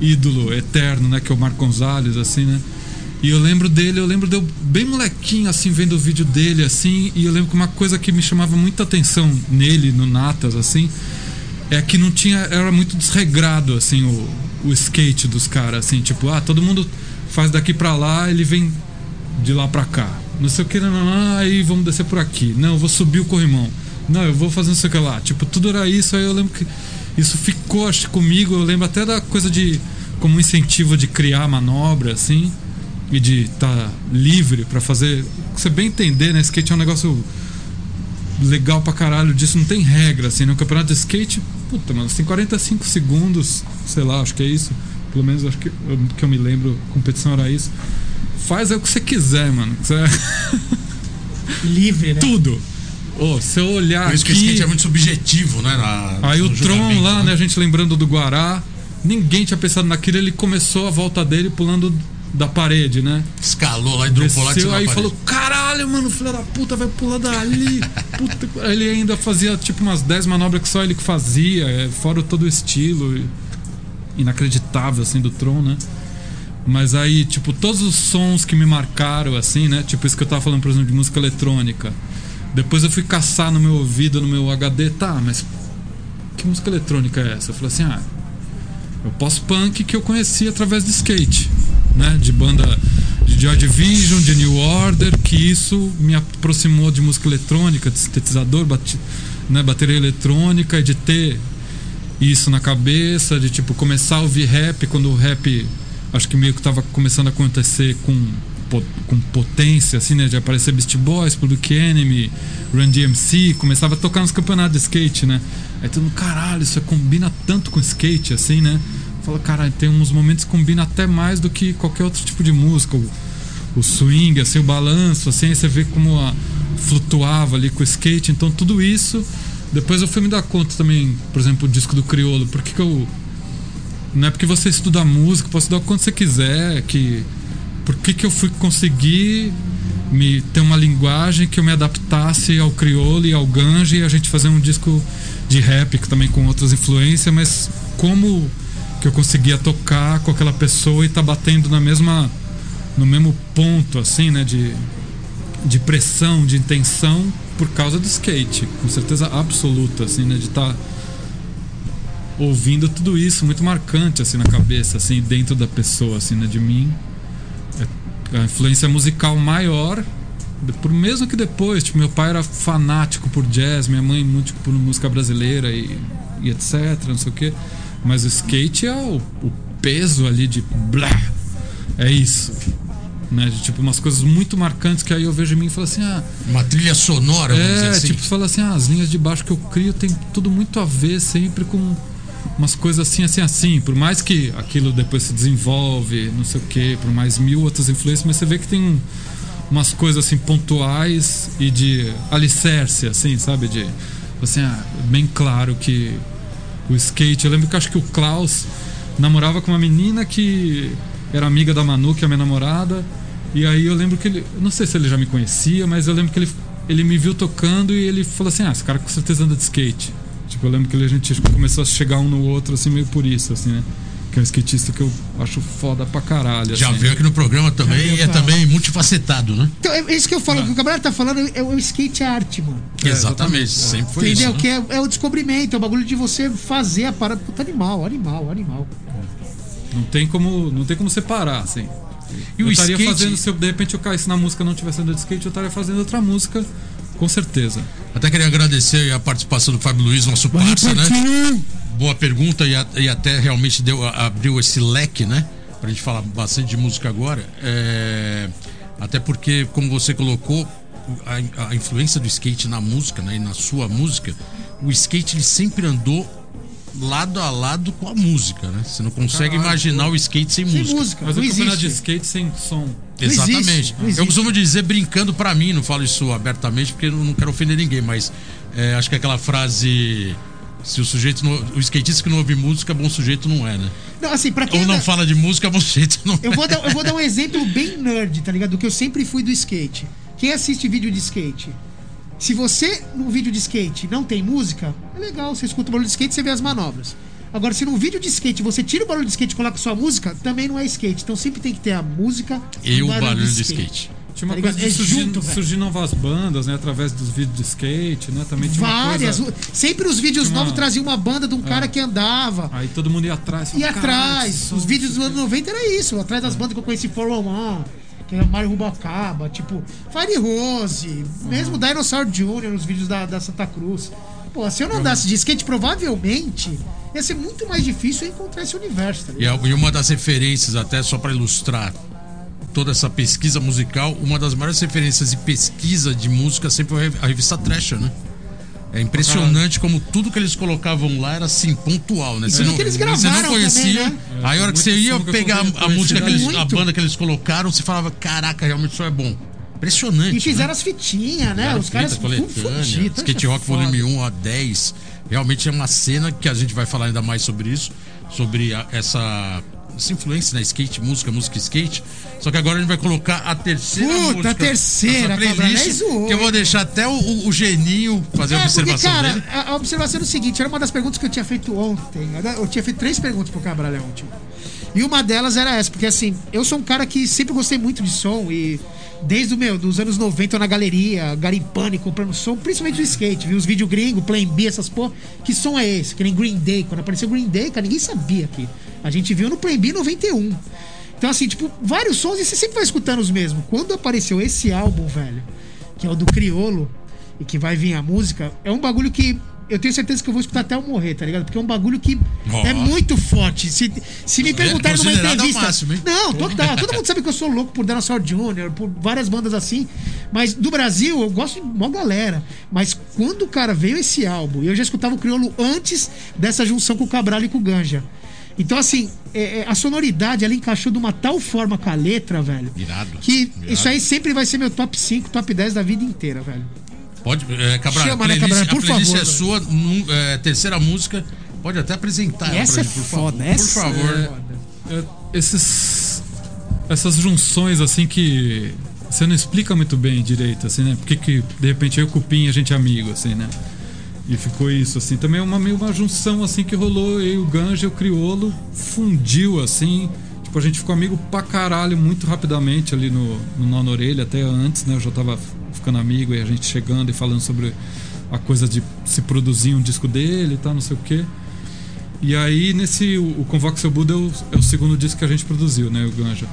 ídolo eterno, né, que é o Marco Gonzalez, assim, né? E eu lembro dele, eu lembro de eu bem molequinho, assim, vendo o vídeo dele, assim, e eu lembro que uma coisa que me chamava muita atenção nele, no Natas, assim, é que não tinha. Era muito desregrado, assim, o, o skate dos caras, assim, tipo, ah, todo mundo faz daqui pra lá, ele vem de lá pra cá. Não sei o que, não, não, aí vamos descer por aqui. Não, eu vou subir o corrimão. Não, eu vou fazer não sei o que lá. Tipo, tudo era isso, aí eu lembro que isso ficou, acho comigo, eu lembro até da coisa de. como um incentivo de criar manobra, assim, e de estar tá livre pra fazer. Você bem entender, né? Skate é um negócio legal pra caralho disso, não tem regra, assim, no campeonato de skate, puta, mano, tem 45 segundos, sei lá, acho que é isso, pelo menos acho que eu, que eu me lembro, competição era isso. Faz aí o que você quiser, mano. Você- Livre, né? Tudo. Ô, se eu olhar Por isso que o aqui, skate é muito subjetivo, né? na- aí o Tron julgamento, lá, né, a gente lembrando do Guará, ninguém tinha pensado naquilo, ele começou a volta dele pulando da parede, né? Escalou lá e dropou lá Desceu aí falou: caralho, mano, filho da puta, vai pular dali. Puta, ele ainda fazia tipo umas 10 manobras que só ele que fazia, é, fora todo o estilo inacreditável assim do Tron, né? Mas aí, tipo, todos os sons que me marcaram, assim, né? Tipo isso que eu tava falando, por exemplo, de música eletrônica. Depois eu fui caçar no meu ouvido, no meu HD, tá, mas que música eletrônica é essa? Eu falei assim, ah, é o pós-punk que eu conheci através de skate, né? De banda de Joy Division, de New Order, que isso me aproximou de música eletrônica, de sintetizador, bate, né? bateria eletrônica, e de ter isso na cabeça, de tipo começar a ouvir rap quando o rap acho que meio que tava começando a acontecer com com potência assim, né, de aparecer Beast Boys, Public Enemy, Run DMC, começava a tocar nos campeonatos de skate, né? Aí todo mundo, caralho, isso combina tanto com skate assim, né? Fala, caralho, tem uns momentos que combina até mais do que qualquer outro tipo de música, o, o swing, assim, o balanço, assim, você vê como a, flutuava ali com o skate, então tudo isso depois eu fui me dar conta também, por exemplo, o disco do Criolo, por que, que eu. Não é porque você estuda música, pode estudar quando você quiser, que. Por que, que eu fui conseguir me ter uma linguagem que eu me adaptasse ao crioulo e ao ganja e a gente fazer um disco de rap que também com outras influências, mas como que eu conseguia tocar com aquela pessoa e tá batendo na mesma no mesmo ponto assim, né, de de pressão, de intenção por causa do skate, com certeza absoluta, assim, né, de estar ouvindo tudo isso muito marcante assim na cabeça, assim, dentro da pessoa, assim, né, de mim. É a influência musical maior, por mesmo que depois, tipo, meu pai era fanático por jazz, minha mãe muito por música brasileira e, e etc, não sei o quê. Mas o skate é o, o peso ali de blá. É isso. Né? Tipo, umas coisas muito marcantes que aí eu vejo em mim e falo assim, ah, Uma trilha sonora, vamos dizer é, assim. tipo, fala assim, ah, as linhas de baixo que eu crio tem tudo muito a ver sempre com umas coisas assim, assim, assim. Por mais que aquilo depois se desenvolve, não sei o quê, por mais mil outras influências, mas você vê que tem um- umas coisas assim pontuais e de alicerce, assim, sabe? De, assim, ah, bem claro que o skate. Eu lembro que acho que o Klaus namorava com uma menina que era amiga da Manu, que é minha namorada. E aí eu lembro que ele. Não sei se ele já me conhecia, mas eu lembro que ele, ele me viu tocando e ele falou assim: Ah, esse cara com certeza anda de skate. Tipo, eu lembro que a gente começou a chegar um no outro, assim, meio por isso, assim, né? Que é um skatista que eu acho foda pra caralho. Já assim. veio aqui no programa também e é também multifacetado, né? Então, é isso que eu falo, o que o Cabral tá falando é o skate é arte, mano. exatamente, sempre foi Entendeu? isso. né? Que é, é o descobrimento, é o bagulho de você fazer a parada. Puta animal, animal, animal. Não tem como, não tem como separar, assim. E o eu estaria skate- fazendo, se eu, de repente eu caísse na música e não tivesse andando de skate, eu estaria fazendo outra música, com certeza. Até queria agradecer a participação do Fábio Luiz, nosso parça, né? Boa pergunta e, a- e até realmente deu, abriu esse leque, né? Pra gente falar bastante de música agora. É, até porque, como você colocou, a, a influência do skate na música, né? E na sua música, o skate ele sempre andou lado a lado com a música, né? Você não consegue Caralho, imaginar o skate sem, Sem música. música, Mas não o campeonato de existe. skate sem som. Não existe, Exatamente. não existe. Eu costumo dizer brincando pra mim, não falo isso abertamente porque eu não quero ofender ninguém, mas é, acho que aquela frase. Se o sujeito não, o skatista que não ouve música, bom sujeito não é, né? Não, assim, pra quem Ou não anda- fala de música, bom sujeito não Eu é. vou, dar, eu vou dar um exemplo bem nerd, tá ligado? Do que eu sempre fui do skate. Quem assiste vídeo de skate? Se você, no vídeo de skate, não tem música, é legal, você escuta o barulho de skate, você vê as manobras. Agora, se num vídeo de skate você tira o barulho de skate e coloca sua música, também não é skate. Então sempre tem que ter a música E o barulho de skate. Tinha uma Tá coisa de É surgir, junto, surgir novas bandas, né? Através dos vídeos de skate, né? Também tinha uma Várias. coisa... Sempre os vídeos uma- novos traziam uma banda de um cara que andava. Aí todo mundo ia atrás. E falava, atrás, "Caralho, os som, vídeos dos anos sei o 90 era isso. Atrás das bandas que eu conheci, 401, que era Mário Rubacaba, tipo, Fire Rose, mesmo Dinosaur Jr., os vídeos da, da Santa Cruz. Pô, se eu não andasse de skate, provavelmente ia ser muito mais difícil eu encontrar esse universo, tá E, e uma das referências, até só pra ilustrar toda essa pesquisa musical, uma das maiores referências de pesquisa de música sempre foi a revista Thrasher, né? É impressionante como tudo que eles colocavam lá era assim, pontual, né? Você não, que eles você não conhecia. também, né? Aí a hora que você ia pegar a, a música que eles, a banda que eles colocaram, você falava, caraca, realmente isso é bom. Impressionante. E fizeram né? as fitinhas, né? Os caras fudidos. Skate Rock Volume 1 a 10. Realmente é uma cena que a gente vai falar ainda mais sobre isso, sobre a- essa, essa influência na skate, música, música skate. Só que agora a gente vai colocar a terceira Puta, música a terceira, playlist, é zoou, que eu vou deixar até o, o- Geninho fazer a É, porque, observação cara, dele. a, a observação era o seguinte: era uma das perguntas que eu tinha feito ontem. Eu tinha feito três perguntas pro Cabral ontem. E uma delas era essa, porque assim, eu sou um cara que sempre gostei muito de som e desde o meu, dos anos 90 eu na galeria, garimpando e comprando som, principalmente do skate, vi os vídeos gringos, Plan B, essas porra. Que som é esse? Que nem Green Day. Quando apareceu Green Day, cara, ninguém sabia aqui. A gente viu no Plan B 91. Então, assim, tipo, vários sons e você sempre vai escutando os mesmos. Quando apareceu esse álbum, velho, que é o do Criolo, e que vai vir a música, é um bagulho que eu tenho certeza que eu vou escutar até eu morrer, tá ligado? Porque é um bagulho que Ó. é muito forte. Se, se me perguntarem numa entrevista. máximo, não, total. Todo mundo sabe que eu sou louco por Dinosaur Jr., por várias bandas assim. Mas do Brasil, eu gosto de uma galera. Mas quando o cara veio esse álbum, e eu já escutava o Criolo antes dessa junção com o Cabral e com o Ganja. Então, assim, é- é, a sonoridade ela encaixou de uma tal forma com a letra, velho. Irado. Que Irado. isso aí sempre vai ser meu top 5, top 10 da vida inteira, velho. Pode, é, Cabral, Chama, a né, playlist, Cabral? Por a playlist favor, é sua, num- é, terceira música. Pode até apresentar E ela essa pra é gente, por foda, favor. essa por favor. é foda. É, esses essas junções assim que você não explica muito bem direito assim né porque que de repente eu e o Cupim a gente é amigo assim né e ficou isso assim também é uma meio uma junção assim que rolou e o Ganja o Criolo fundiu assim tipo a gente ficou amigo pra caralho muito rapidamente ali no no nó na orelha até antes né eu já tava ficando amigo e a gente chegando e falando sobre a coisa de se produzir um disco dele e tal não sei o quê e aí, nesse. O o Seu Buda é o, é o segundo disco que a gente produziu, né? O Ganja.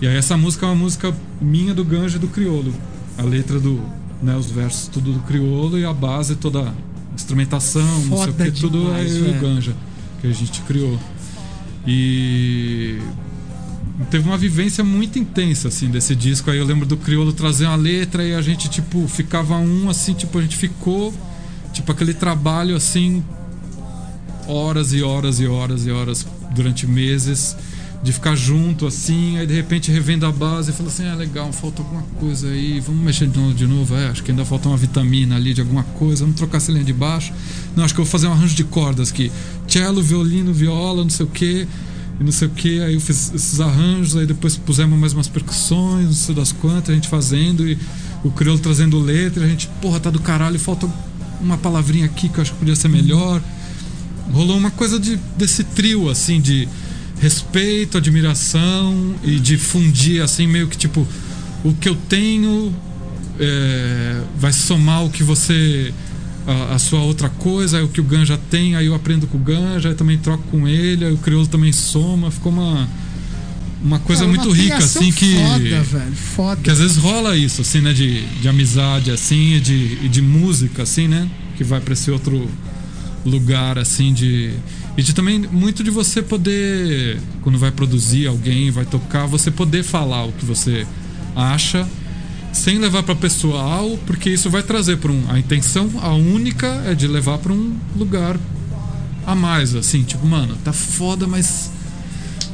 E aí, essa música é uma música minha do Ganja e do Criolo. A letra do. Né, os versos tudo do Criolo e a base toda. Instrumentação, não sei o Foda que, tudo é eu e o Ganja que a gente criou. E. teve uma vivência muito intensa, assim, desse disco. Aí eu lembro do Criolo trazer uma letra e a gente, tipo, ficava um, assim, tipo, a gente ficou, tipo, aquele trabalho, assim, horas e horas e horas e horas durante meses de ficar junto assim, aí de repente revendo a base e fala assim, ah, legal, falta alguma coisa aí, vamos mexer de novo, é, acho que ainda falta uma vitamina ali de alguma coisa, vamos trocar essa linha de baixo. Não, acho que eu vou fazer um arranjo de cordas aqui. Cello, violino, viola, não sei o que, e não sei o que, aí eu fiz esses arranjos, aí depois pusemos mais umas percussões, não sei das quantas, a gente fazendo, e o crioulo trazendo letra, e a gente, porra, tá do caralho, falta uma palavrinha aqui que eu acho que podia ser melhor rolou uma coisa de, desse trio, assim, de respeito, admiração e de fundir, assim, meio que tipo, o que eu tenho é, vai somar o que você. A, a sua outra coisa, aí o que o Ganja tem, aí eu aprendo com o Ganja, aí também troco com ele, aí o Crioulo também soma, ficou uma. Uma coisa Cara, muito uma rica, assim, que. Foda, velho. Foda. Que às vezes rola isso, assim, né? De, de amizade, assim, e de, e de música, assim, né? Que vai pra esse outro lugar, assim, de. E de também muito de você poder, quando vai produzir alguém, vai tocar, você poder falar o que você acha, sem levar pra pessoal, porque isso vai trazer para um. A intenção, a única, é de levar pra um lugar a mais, assim, tipo, mano, tá foda, mas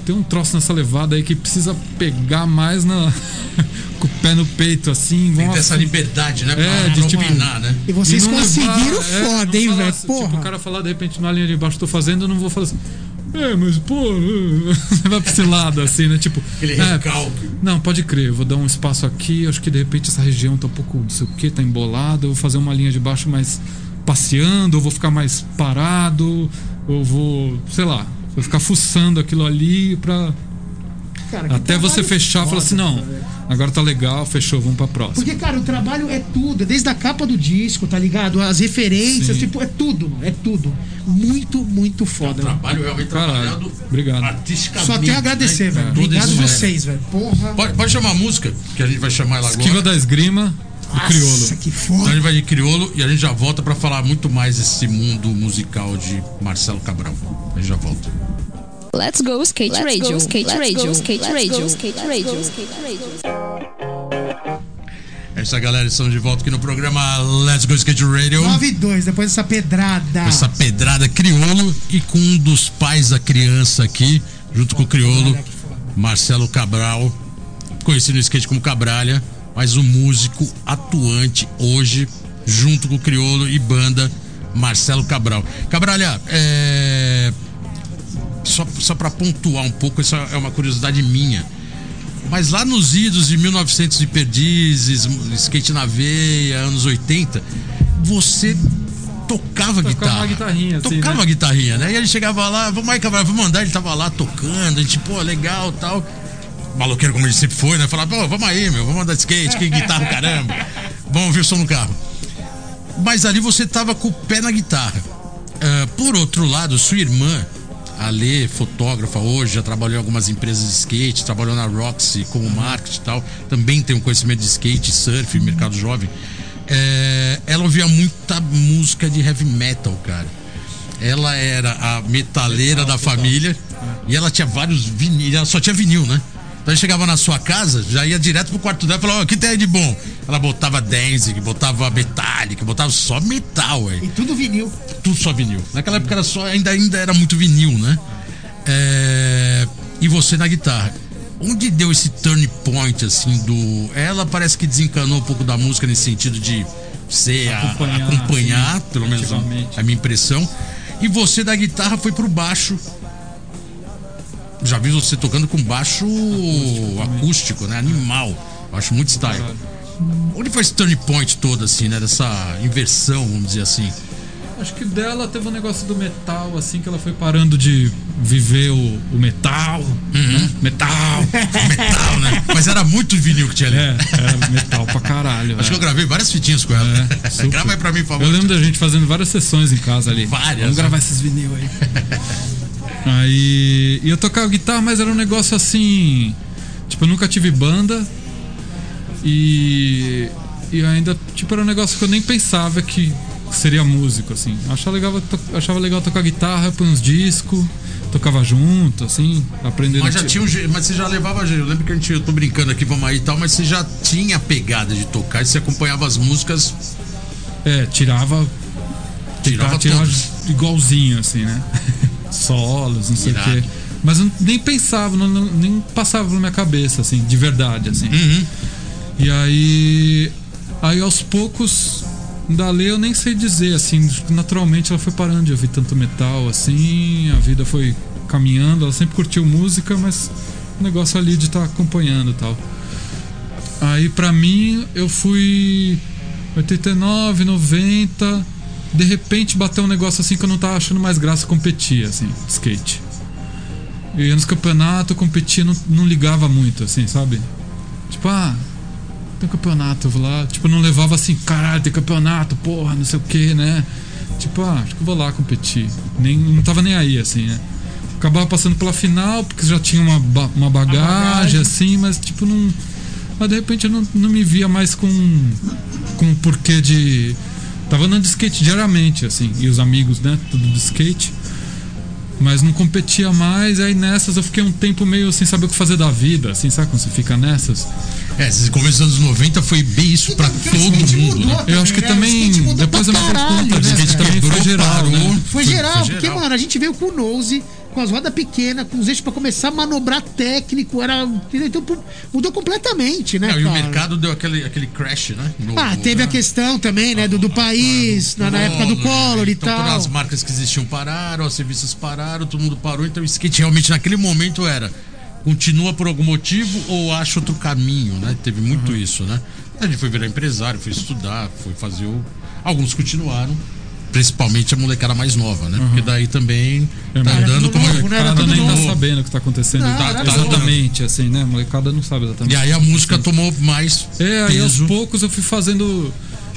tem um troço nessa levada aí que precisa pegar mais na. com o pé no peito, assim. Tem ter essa af- liberdade, né? Pra É, não de tipo- opinar, né? E vocês E conseguiram levar- é, foda, não hein, velho? assim. Tipo, o cara falar de repente na linha de baixo, tô fazendo, eu não vou falar assim. É, mas pô, você vai pra esse lado, assim, né? Tipo. Aquele é, não, pode crer, eu vou dar um espaço aqui, acho que de repente essa região tá um pouco, não sei o que, tá embolada, eu vou fazer uma linha de baixo mais passeando, ou vou ficar mais parado, ou vou, sei lá, vou ficar fuçando aquilo ali pra. Cara, Até você fechar e falar assim, não, agora tá legal, fechou, vamos pra próxima. Porque, cara, o trabalho é tudo, é desde a capa do disco, tá ligado? As referências, Sim. tipo, é tudo, mano, é tudo. Muito, muito foda. mano. Trabalho realmente Caralho. trabalhado Obrigado. artisticamente. Só tenho a agradecer, né? velho. Obrigado vocês, velho. Porra. Pode, pode chamar a música, que a gente vai chamar ela agora. Esquiva da esgrima Nossa, que Então a foda. gente vai de crioulo e a gente já volta pra falar muito mais desse mundo musical de Marcelo Cabral. A gente já volta. Let's go skate radio, skate radio, skate radio, skate radio, skate radio. É isso aí, galera. Estamos de volta aqui no programa Let's Go Skate Radio. 9 e 2, depois dessa pedrada. Essa pedrada crioulo e com um dos pais da criança aqui, junto com o que foda. Marcelo Cabral, conhecido no skate como Cabralha, mas o músico atuante hoje, junto com o crioulo e banda, Marcelo Cabral. Cabralha, é. Só, só para pontuar um pouco, isso é uma curiosidade minha. Mas lá nos idos de 1900 e perdizes, skate na veia, anos 80, você tocava, guitarra. uma guitarrinha, assim, Tocava né? uma guitarrinha, né? E ele chegava lá, vamos aí, Cabral, vamos andar. Ele tava lá tocando, a gente, pô, legal tal. Maloqueiro como ele sempre foi, né? Falava, pô, vamos aí, meu, vamos andar de skate, que guitarra, caramba. Vamos ouvir o som no carro. Mas ali você tava com o pé na guitarra. Ah, por outro lado, sua irmã, a Lê, fotógrafa hoje, já trabalhou em algumas empresas de skate, trabalhou na Roxy como marketing e tal, também tem um conhecimento de skate, surf, mercado jovem. É, ela ouvia muita música de heavy metal, cara. Ela era a metaleira da família e ela tinha vários vinil, ela só tinha vinil, né? Então ele chegava na sua casa, já ia direto pro quarto dela e falava: Ó, o que tem aí de bom? Ela botava Danzig, botava Metallica, botava só metal, aí E tudo vinil. tudo só vinil. Naquela época era só, ainda, ainda era muito vinil, né? É, e você na guitarra. Onde deu esse turn point, assim, do. Ela parece que desencanou um pouco da música nesse sentido de ser Acompanhar, acompanhar, sim, pelo menos a minha impressão. E você da guitarra foi pro baixo. Já vi você tocando com baixo acústico, né? Animal. Eu acho muito style. Onde foi esse turn point todo, assim, né? Dessa inversão, vamos dizer assim. Acho que dela teve um negócio do metal, assim, que ela foi parando de viver o, o metal. né? Metal! Metal, né? Mas era muito vinil que tinha ali. É, era metal pra caralho. Acho que é. eu gravei várias fitinhas com ela. É. Grava aí pra mim, por favor. Eu lembro da gente fazendo várias sessões em casa ali. Várias, Vamos gravar né? esses vinil aí. aí. E eu tocava guitarra, mas era um negócio assim. Tipo, eu nunca tive banda. E. E ainda, tipo, era um negócio que eu nem pensava que seria músico, assim. Achava legal, achava legal tocar guitarra, pôr uns discos, tocava junto, assim, aprendendo. Mas já tinha um mas você já levava. Eu lembro que a gente, eu tô brincando aqui, vamos aí e tal, mas você já tinha a pegada de tocar, e você acompanhava as músicas, É, tirava. tirava, tirava, igualzinho, assim, né? Solos, não sei o quê. Mas eu nem pensava, não- nem passava na minha cabeça, assim, de verdade, assim. Uhum. E aí. Aí aos poucos, dali eu nem sei dizer, assim, naturalmente ela foi parando de ouvir tanto metal, assim, a vida foi caminhando, ela sempre curtiu música, mas o negócio ali de estar acompanhando e tal. Aí pra mim eu fui 89, 90, de repente bateu um negócio assim que eu não tava achando mais graça competir, assim, skate. Eu ia nos campeonatos, eu competia, não, não ligava muito, assim, sabe? Tipo, ah, tem campeonato, eu vou lá. Tipo, não levava assim, caralho, tem campeonato, porra, não sei o que, né? Tipo, ah, acho que eu vou lá competir. Nem, não tava nem aí, assim, né? Acabava passando pela final, porque já tinha uma, ba- uma bagagem, bagagem. assim, mas tipo, não. Mas de repente eu não, não me via mais com. com o porquê de. Tava andando de skate diariamente, assim, e os amigos, né? Tudo de skate. Mas não competia mais, aí nessas eu fiquei um tempo meio sem saber o que fazer da vida, assim, sabe quando você fica nessas? É, esse começo dos anos 90 foi bem isso pra Porque o todo mundo, mudou né? Eu acho que né? também- depois eu me dei conta, né, o skate também foi geral, né? Foi geral, porque, geral. mano, a gente veio com o nose, com as rodas pequenas, com os eixos pra começar a manobrar técnico, era. Então mudou completamente, né? Não, e o mercado deu aquele, aquele crash, né? Ah, teve a né? questão também, né, do, do país, na, na época do Collor e então, tal. Todas as marcas que existiam pararam, as serviços pararam, todo mundo parou. Então o skate realmente naquele momento era continua por algum motivo ou acha outro caminho, né? Teve muito Uhum. isso, né? A gente foi virar empresário, foi estudar, foi fazer o. Alguns continuaram. Principalmente a molecada mais nova, né? Porque daí também É, tá andando como. novo, né? Era tudo nem tá sabendo o que tá acontecendo Não, tá- era exatamente, assim, né? A molecada não sabe exatamente. E aí a música tomou mais É, aí aos peso. poucos eu fui fazendo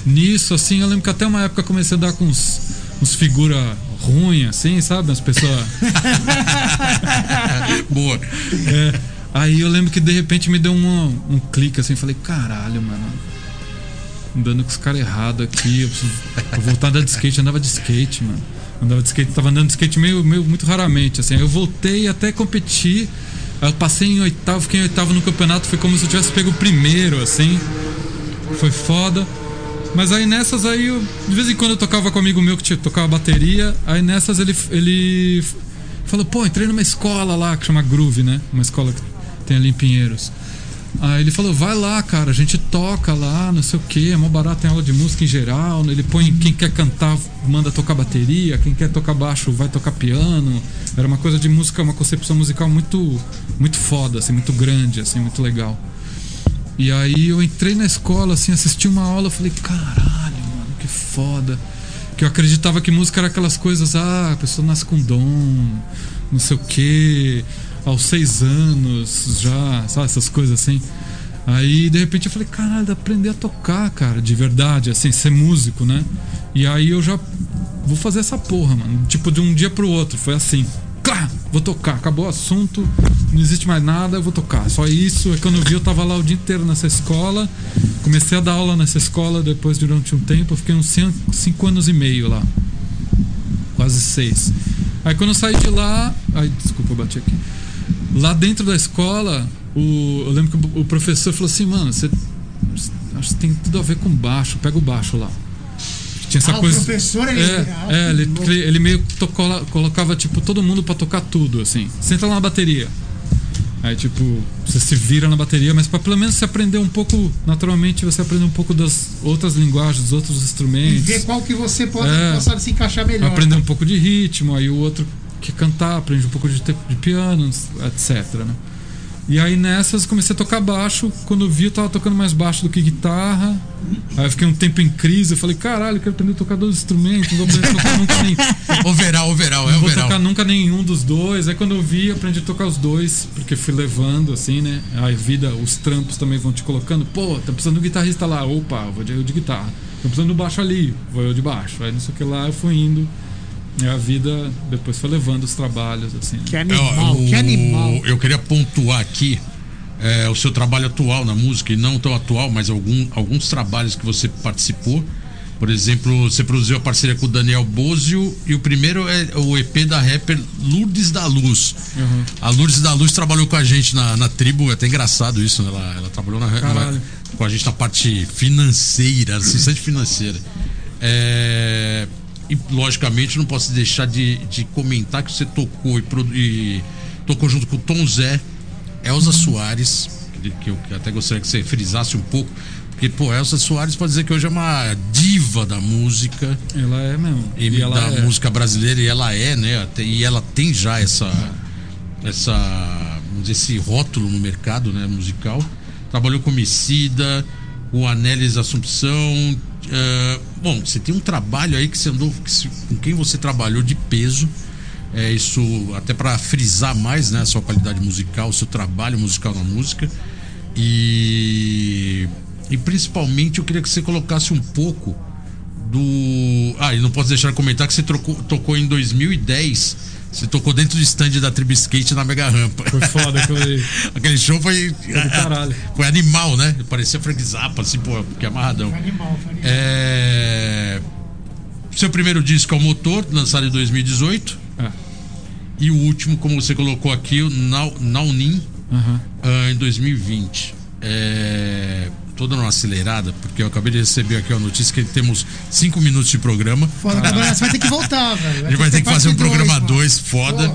nisso, assim. Eu lembro que até uma época comecei a dar com uns, uns figura ruim, assim, sabe? As pessoas. Boa. É, aí eu lembro que de repente me deu um, um clique assim, falei, caralho, mano. Andando com os caras errados aqui, eu preciso voltar a andar de skate, eu andava de skate, mano. Andava de skate, tava andando de skate meio, meio muito raramente, assim. Eu voltei até competir. Eu passei em oitavo, fiquei em oitavo no campeonato, foi como se eu tivesse pego o primeiro, assim. Foi foda. Mas aí nessas aí, eu, de vez em quando eu tocava com um amigo meu que tocava bateria. Aí nessas ele, ele falou, pô, entrei numa escola lá que chama Groove, né? Uma escola que tem ali em Pinheiros. Aí ele falou, vai lá, cara, a gente toca lá, não sei o que, é mó barato, tem aula de música em geral. Ele põe quem quer cantar, manda tocar bateria, quem quer tocar baixo vai tocar piano. Era uma coisa de música, uma concepção musical muito, muito foda, assim, muito grande, assim, muito legal. E aí eu entrei na escola, assim, assisti uma aula, falei, caralho, mano, que foda. Que eu acreditava que música era aquelas coisas, ah, a pessoa nasce com dom, não sei o quê, aos seis anos já, sabe, essas coisas assim. Aí de repente eu falei, caralho, aprender a tocar, cara, de verdade, assim, ser músico, né? E aí eu já vou fazer essa porra, mano. Tipo, de um dia pro outro, foi assim. Vou tocar, acabou o assunto, não existe mais nada, eu vou tocar. Só isso, é quando eu vi, eu tava lá o dia inteiro nessa escola. Comecei a dar aula nessa escola depois durante um tempo, eu fiquei uns cinco, cinco anos e meio lá. Quase seis. Aí quando eu saí de lá. Ai, desculpa, eu bati aqui. Lá dentro da escola, o, eu lembro que o, o professor falou assim, mano, você. Acho que tem tudo a ver com baixo, pega o baixo lá. Tinha essa Ah, o coisa. professor, ele- É, ah, é ele, ele meio tocou colocava, tipo, todo mundo pra tocar tudo, assim. Senta lá na bateria. Aí, tipo, você se vira na bateria, mas pra pelo menos você aprender um pouco, naturalmente, você aprende um pouco das outras linguagens, dos outros E instrumentos. ver qual que você pode É. possa se encaixar melhor. Aprender um pouco de ritmo, aí o outro que cantar, aprende um pouco de, de piano, etc. Né? E aí nessas comecei a tocar baixo. Quando eu vi, eu tava tocando mais baixo do que guitarra. Aí eu fiquei um tempo em crise. Eu falei, caralho, eu quero aprender a tocar dois instrumentos. Não vou aprender a tocar nunca nem. Overall, overall, é Não vou overall. tocar nunca nenhum dos dois. Aí quando eu vi, eu aprendi a tocar os dois, porque fui levando, assim, né? A vida, os trampos também vão te colocando. Pô, tá precisando de um guitarrista lá. Opa, vou de, eu de guitarra. Tá precisando um baixo ali. Vou eu de baixo. Aí não sei o que lá, eu fui indo. E a vida depois foi levando os trabalhos, assim. né? Que animal, É, o- que animal. Eu queria pontuar aqui é, o seu trabalho atual na música, e não tão atual, mas algum, alguns trabalhos que você participou. Por exemplo, você produziu a parceria com o Daniel Bozio e o primeiro é o EP da rapper Lourdes da Luz. A Lourdes da Luz trabalhou com a gente na, na tribo, é até engraçado isso, né? Ela, ela trabalhou na, na- com a gente na parte financeira, assistente financeira. É, e logicamente não posso deixar de, de comentar que você tocou e, e tocou junto com o Tom Zé, Elza Soares, que, eu até gostaria que você frisasse um pouco. Porque, pô, Elza Soares pode dizer que hoje é uma diva da música Ela é mesmo. e, E da é. música brasileira e ela é, né? e ela tem já essa essa vamos dizer, esse rótulo no mercado, né, musical. Trabalhou com Emicida, o Anélis Assumpção. Eh, bom, você tem um trabalho aí que você andou que se- com quem você trabalhou de peso. É isso até para frisar mais, né, a sua qualidade musical, o seu trabalho musical na música. E e principalmente eu queria que você colocasse um pouco do. Ah, e não posso deixar de comentar que você trocou- tocou em 2010. Você tocou dentro do stand da Tribo Skate na Mega Rampa. Foi foda aquilo aí. Aquele show foi. caralho. Foi animal, né? Parecia Frank Zappa, assim, pô, que amarradão. Animal, foi animal. É... Seu primeiro disco é o Motor, lançado em 2018. É. E o último, como você colocou aqui, o Nau- Naunin, ah, em 2020. É... Tô dando uma acelerada, porque eu acabei de receber aqui a notícia que temos cinco minutos de programa. Foda, Gabriel, você vai ter que voltar, velho. A gente vai ter que fazer um dois, programa mano. 2 foda.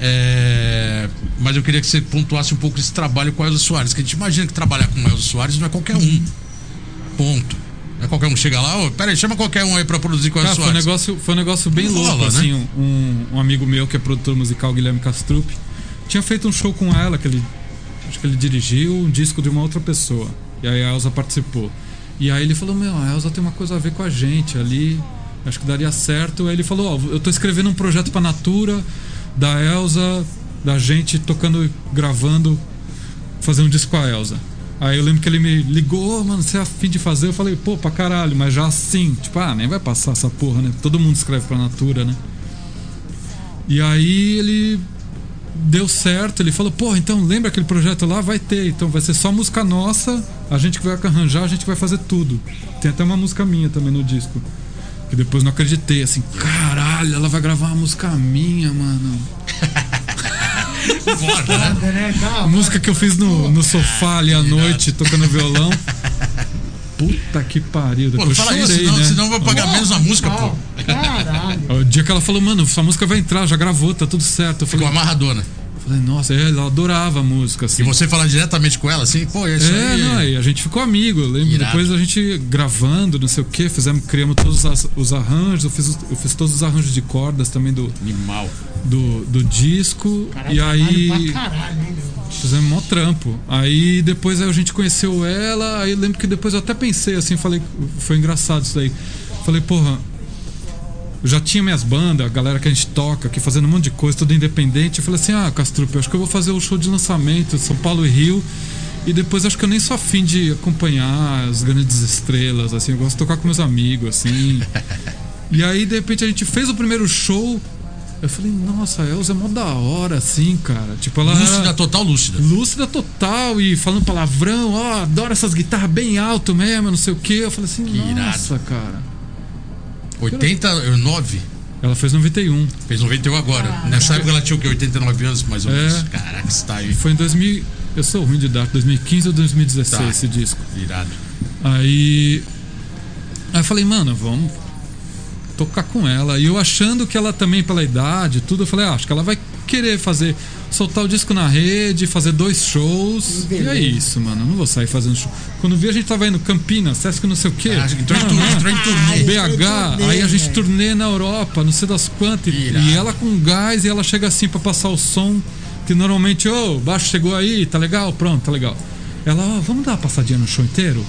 É, Mas eu queria que você pontuasse um pouco esse trabalho com a Elza Soares, que a gente imagina que trabalhar com a Elza Soares não é qualquer um. Ponto. Não é qualquer um chega lá, ô, peraí, chama qualquer um aí pra produzir com a Elza Cara, foi um Soares. negócio, foi um negócio bem Não louco, né? assim. Um, um amigo meu que é produtor musical, Guilherme Castrup, tinha feito um show com ela, que ele. Acho que ele dirigiu um disco de uma outra pessoa. E aí a Elza participou. E aí ele falou, meu, a Elza tem uma coisa a ver com a gente ali. Acho que daria certo. Aí ele falou, ó, eu tô escrevendo um projeto pra Natura, da Elza, da gente tocando, gravando, fazendo um disco com a Elza. Aí eu lembro que ele me ligou, "Ô, mano, você é afim de fazer? Eu falei, pô, pra caralho, mas já assim, tipo, ah, nem vai passar essa porra, né? Todo mundo escreve pra Natura, né? E aí ele deu certo, ele falou, pô, então lembra aquele projeto lá? Vai ter, então vai ser só música nossa, a gente que vai arranjar, a gente vai fazer tudo. Tem até uma música minha também no disco. Que depois não acreditei, assim, caralho, ela vai gravar uma música minha, mano. Foda, né? Música que eu fiz no, no sofá ali à noite, tocando violão. Puta que pariu. Pô, não Depois fala chorei, isso, senão, né? senão vai pagar menos a música, pô. Caralho. O dia que ela falou, mano, essa música vai entrar, já gravou, tá tudo certo. Eu Ficou falei, amarradona. falei nossa, é, ela adorava a música, assim. E você falar diretamente com ela, assim, pô, é isso É, aí. não, e a gente ficou amigo. Eu lembro Irado. depois a gente gravando, não sei o que, fizemos, criamos todos as- os arranjos, eu fiz, eu fiz todos os arranjos de cordas também do, Animal. do, do disco. Caralho, e aí. trabalho pra caralho, meu? Fizemos mó trampo. Aí depois a gente conheceu ela, aí eu lembro que depois eu até pensei assim, falei, foi engraçado isso daí. Falei, porra, eu já tinha minhas bandas, a galera que a gente toca, aqui fazendo um monte de coisa, tudo independente. Eu falei assim, ah, Castrup, eu acho que eu vou fazer o show de lançamento São Paulo e Rio. E depois acho que eu nem sou afim de acompanhar as grandes estrelas, assim, eu gosto de tocar com meus amigos, assim. e aí, de repente, a gente fez o primeiro show. Eu falei, nossa, a Elza é mó da hora, assim, cara. Tipo, ela. Lúcida, total lúcida. Lúcida total e falando palavrão, ó, adoro essas guitarras bem alto mesmo, não sei o que. Eu falei assim, irado. nossa, cara. 89, Ela fez 91. fez 91 agora. Nessa época ela tinha o quê? 89 anos, mais ou É. menos. Caraca, esse tá aí. Foi em 2000. Eu sou ruim de data, 2015 ou 2016 Tá. esse disco. Irado. Aí. Aí eu falei, mano, vamos tocar com ela. E eu achando que ela também, pela idade, tudo, eu falei, ah, acho que ela vai querer fazer. Soltar o disco na rede, fazer dois shows. E é isso, mano. Eu não vou sair fazendo show. Quando vi, a gente tava indo Campinas, Sesc não sei o quê. Ah, entrou em Não, turnê, não. entrou em turnê. BH, turnê, aí a gente turnê na Europa, não sei das quantas. E, Irado. e ela com gás e ela chega assim pra passar o som. Que normalmente, ô, baixo chegou aí, tá legal? Pronto, tá legal. Ela, ó, vamos dar uma passadinha no show inteiro?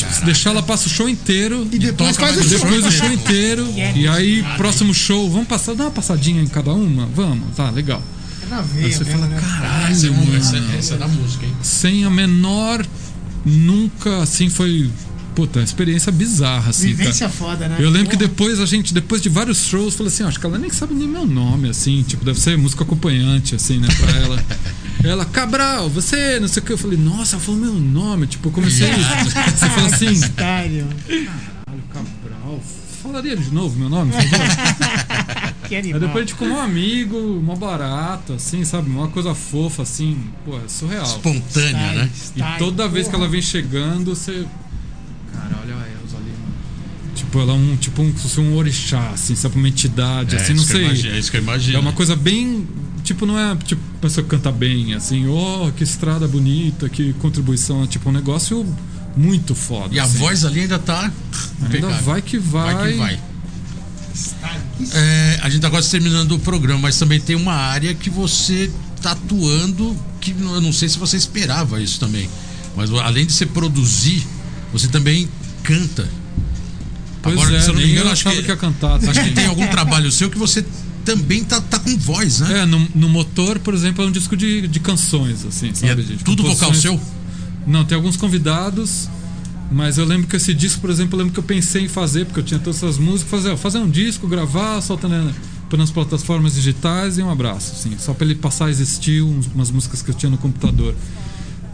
Tipo, se deixar, ela passa o show inteiro. E depois toca faz o show. Depois o show inteiro. E aí, próximo show, vamos passar, dar uma passadinha em cada uma? Vamos, tá, legal. É na Aí veia você mesmo, fala, né? Essa é, caralho, boa, essa, mano. essa é da música, hein? Sem a menor. Nunca, assim, foi. Puta, experiência bizarra, assim, cara. Vivência foda, né? Eu lembro que Porra. depois a gente, depois de vários shows, falei assim, "Ah, acho que ela nem sabe nem meu nome, assim, tipo, deve ser música acompanhante, assim, né, pra ela. Ela, Cabral, você, não sei o que. Eu falei, nossa, ela falou meu nome. Tipo, eu comecei. você fala assim, caralho, Cabral, falaria de novo meu nome, por favor? Que Aí animal. depois a gente ficou um amigo, mó barato, assim, sabe? Uma coisa fofa, assim, pô, é surreal. Espontânea, Style, né? E style, toda vez que ela vem chegando, você. Cara, olha a Elza ali, mano. Tipo, ela é um, tipo um, um orixá, assim, sabe? Uma entidade, assim, não sei. imagino, é isso que eu imagino. É uma coisa bem. Tipo, não é tipo, a pessoa que canta bem, assim, oh, que estrada bonita, que contribuição. É tipo um negócio muito foda. E a assim. voz ali ainda tá. ainda impecável. vai que vai. Vai que vai. É, a gente tá quase terminando o programa, mas também tem uma área que você tá atuando que eu não sei se você esperava isso também. Mas além de você produzir, você também canta. Pois Agora, é, se eu não me engano, eu acho que, que ia cantar. acho que tem algum trabalho seu que você também tá, tá com voz, né? É, no, no motor, por exemplo, é um disco de, de canções, assim, sabe? é de tudo vocal seu? Não, tem alguns convidados, mas eu lembro que esse disco, por exemplo, eu lembro que eu pensei em fazer, porque eu tinha todas essas músicas, fazer, fazer um disco, gravar, soltar na- nas plataformas digitais e um abraço, assim, só pra ele passar a existir uns- umas músicas que eu tinha no computador.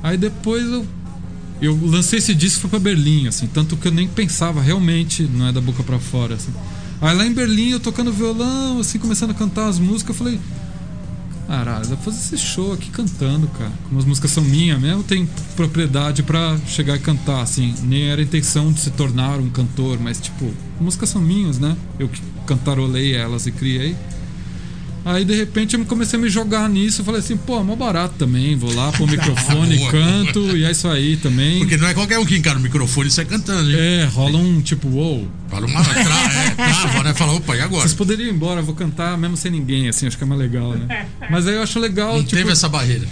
Aí depois eu eu lancei esse disco foi pra Berlim, assim, tanto que eu nem pensava realmente, não é da boca pra fora, assim. Aí lá em Berlim eu tocando violão, assim, começando a cantar as músicas, eu falei, Caralho, dá pra fazer esse show aqui cantando, cara. Como as músicas são minhas mesmo, tem propriedade pra chegar e cantar, assim. Nem era a intenção de se tornar um cantor, mas tipo, as músicas são minhas, né? Eu que cantarolei elas e criei. Aí de repente eu comecei a me jogar nisso, eu falei assim, pô, é mó barato também, vou lá, pôr o microfone, Boa, canto, e é isso aí também. Porque não é qualquer um que encara o microfone e sai cantando, hein? É, rola um tipo, uou, Fala uma tra é, trava, né? Fala, opa, e agora? vocês poderiam ir embora, eu vou cantar mesmo sem ninguém, assim, acho que é mais legal, né? Mas aí eu acho legal, Não tipo, teve essa barreira.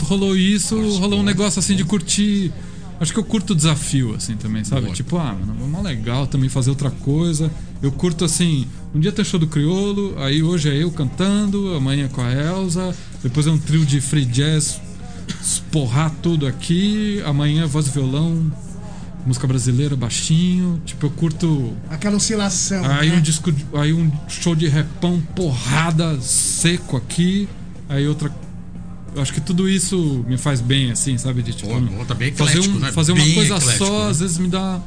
Rolou isso, rolou um negócio assim de curtir. Acho que eu curto o desafio, assim, também, sabe? Boa. Tipo, ah, mano, é mó legal também fazer outra coisa. Eu curto assim, um dia tem show do Criolo, aí hoje é eu cantando, amanhã é com a Elsa, depois é um trio de free jazz, esporrar tudo aqui, amanhã é voz e violão, música brasileira baixinho. Tipo, eu curto Aquela oscilação. Aí né? um disco, aí um show de repão, porrada, seco aqui. Aí outra. Eu acho que tudo isso me faz bem, assim, sabe? De tipo. Pô, bom, tá bem fazer um- né? fazer uma Bem coisa eclético, só, né? às vezes me dá.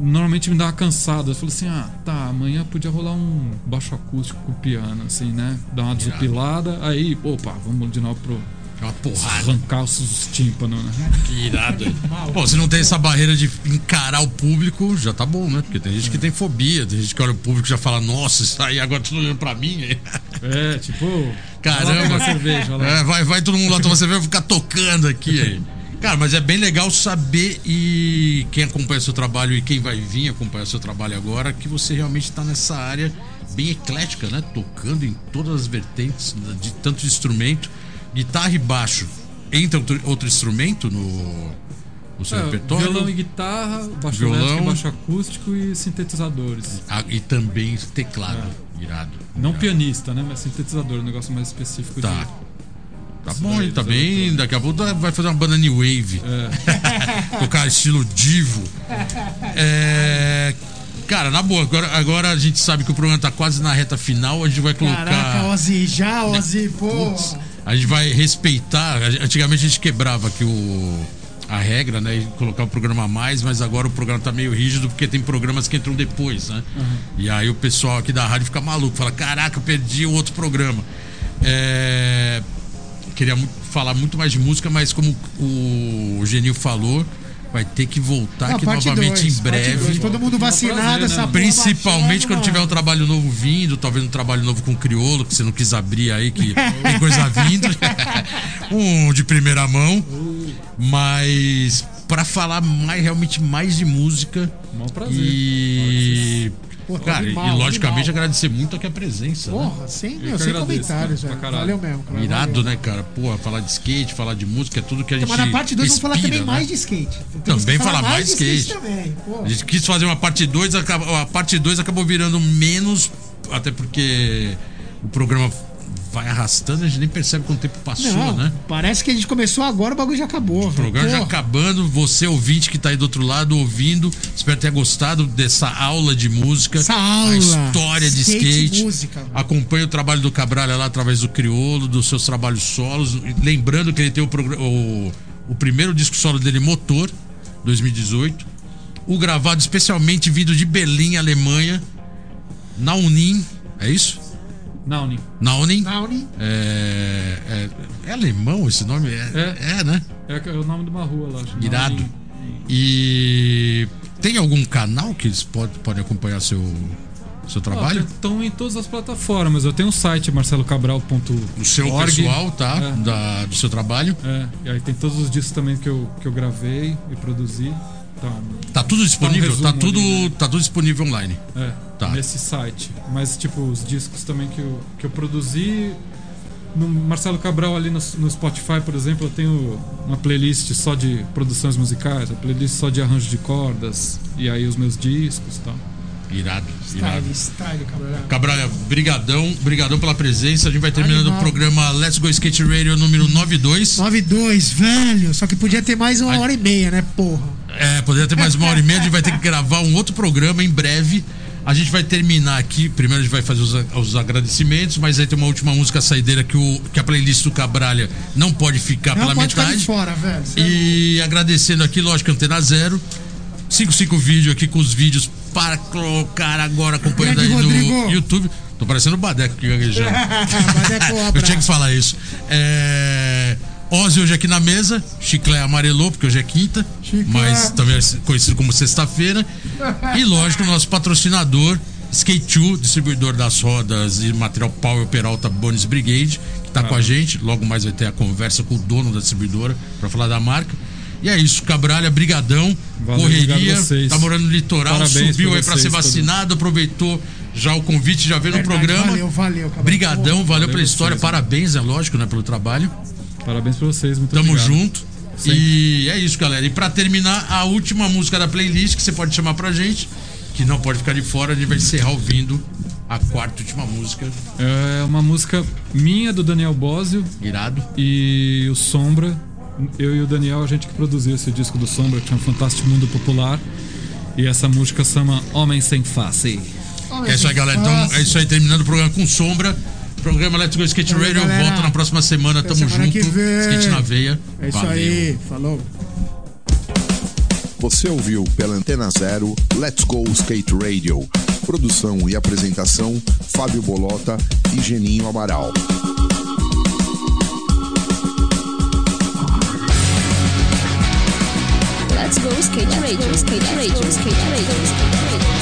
Normalmente me dá uma cansada. Eu falo assim, ah, tá, amanhã podia rolar um baixo acústico com piano, assim, né? Dar uma desopilada. Aí, opa, vamos de novo pro. É uma porrada. Arrancar os, os tímpanos, né? Que irado. hein? Pô, se não tem essa barreira de encarar o público, já tá bom, né? Porque tem gente que tem fobia, tem gente que olha o público e já fala, nossa, isso aí agora tudo olhando pra mim. É, tipo. Caramba. cerveja, vai lá. É, vai, vai todo mundo lá tomar cerveja, vou ficar tocando aqui. Aí. Cara, mas é bem legal saber e quem acompanha seu trabalho e quem vai vir acompanhar seu trabalho agora, que você realmente tá nessa área bem eclética, né? Tocando em todas as vertentes de tanto de instrumento, guitarra e baixo. Entra outro, outro instrumento no, no seu É, repertório? violão e guitarra, baixo Violão. elétrico, baixo acústico e sintetizadores. Ah, e também teclado. Irado. Não irado. pianista, né? Mas sintetizador, um negócio mais específico Tá. de. Tá bom, hein? Tá bem. Daqui a pouco vai fazer uma banda New Wave. É. Tocar estilo divo. É. Cara, na boa, agora, agora a gente sabe que o programa tá quase na reta final, a gente vai colocar. Caraca, Ozzy, já, Ozzy, pô. Putz, a gente vai respeitar. Antigamente a gente quebrava aqui o. A regra, né? E colocar o programa a mais, mas agora o programa tá meio rígido porque tem programas que entram depois, né? E aí o pessoal aqui da rádio fica maluco, fala: Caraca, eu perdi o outro programa. É, Queria falar muito mais de música, mas como o Genil falou, vai ter que voltar Ah, aqui novamente dois, em breve. dois. Todo mundo vacinado, prazer, né, essa Principalmente baixando, quando tiver um trabalho novo vindo, talvez um trabalho novo com criolo, que você não quis abrir aí, que tem coisa vindo. um de primeira mão. Mas para falar mais realmente mais de música Mó prazer. e Pô, cara, animal, e logicamente animal. agradecer muito aqui a presença, né? Porra, sem, meu, sem agradeço, comentários, cara, velho. Valeu mesmo, cara. Irado, valeu. né, cara? Porra, falar de skate, falar de música, é tudo que a gente Mas na parte 2 vamos falar também né? mais de skate. Temos Também falar mais de skate. também. Pô. A gente quis fazer uma parte 2, a parte 2 acabou virando menos, até porque o programa vai arrastando, a gente nem percebe quanto tempo passou, Não, né? parece que a gente começou agora, o bagulho já acabou. O programa já acabando, você ouvinte que tá aí do outro lado ouvindo, espero ter gostado dessa aula de música, Essa aula. a história de Skate skate. música. Acompanhe o trabalho do Cabralha lá através do Criolo, dos seus trabalhos solos. Lembrando que ele tem o, o, o primeiro disco solo dele, Motor, 2018. o gravado especialmente vindo de Berlim, Alemanha, na Unim, é isso? Naunin. Na Unim. Nauni. É, é, é alemão esse nome? É, É. é, né? É, é o nome de uma rua lá. acho. Irado. E tem algum canal que eles podem pode acompanhar seu, seu trabalho? Estão em todas as plataformas. Eu tenho um site, marcelocabral.org. o seu pessoal, tá? É. Da, do seu trabalho. É, e aí tem todos os discos também que eu, que eu gravei e produzi. Então, Tá tudo disponível? resumo tá, tudo, ali, né? tá tudo disponível online. é, Tá. nesse site. Mas, tipo, os discos também que eu, que eu produzi. No Marcelo Cabral ali no, no Spotify, por exemplo, eu tenho uma playlist só de produções musicais, a playlist só de arranjo de cordas, e aí os meus discos e tal. Irado, irado. Style, style, Cabral. Cabral, brigadão, brigadão pela presença. A gente vai terminando Animal. o programa Let's Go Skate Radio número 92. 9-2, velho. Só que podia ter mais uma Ai. hora e meia, né, porra? É, poderia ter mais uma hora e meia. A gente vai ter que gravar um outro programa em breve. A gente vai terminar aqui. Primeiro a gente vai fazer os, os agradecimentos, mas aí tem uma última música saideira que, o, que a playlist do Cabralha não pode ficar Não pela pode ficar de metade. fora, velho. É E agradecendo aqui, lógico, Antena Zero. 55 vídeo aqui com os vídeos para colocar agora acompanhando aí no. YouTube. Tô parecendo o Badeco aqui gaguejando. Eu tinha que falar isso. É... Ozzy hoje aqui na mesa. Chiclé amarelou, porque hoje é quinta. Chiclé. Mas também é conhecido como sexta-feira. E lógico, o nosso patrocinador, Skate 2, distribuidor das rodas e material Power Peralta Bones Brigade, que tá com a gente. Logo mais vai ter a conversa com o dono da distribuidora para falar da marca. E é isso, Cabralha, brigadão. Valeu, correria, vocês. tá morando no litoral, Parabéns subiu pra aí para vocês, ser vacinado, aproveitou já o convite, já veio no Verdade, programa. Valeu, valeu, Cabral. Brigadão, valeu, valeu pela vocês, história, mano. parabéns, é lógico, né, pelo trabalho. Parabéns pra vocês, muito Tamo obrigado. junto. E é isso, galera. E pra terminar, a última música da playlist que você pode chamar pra gente, que não pode ficar de fora, a gente vai encerrar ouvindo a quarta e última música. É uma música minha do Daniel Bosio Irado. e o Sombra. Eu e o Daniel, a gente que produziu esse disco do Sombra, que é um fantástico mundo popular. E essa música chama Homem Sem Face. É isso aí, galera. Então é isso aí, terminando o programa com sombra. Programa Let's Go Skate Valeu, Radio. galera. Volta na próxima semana. Até Tamo semana junto. Skate na veia. É isso Valeu. aí. Falou. Você ouviu pela Antena Zero Let's Go Skate Radio. Produção e apresentação: Fábio Bolota e Geninho Amaral. Let's go skate radio, skate radio, skate radio, skate radio.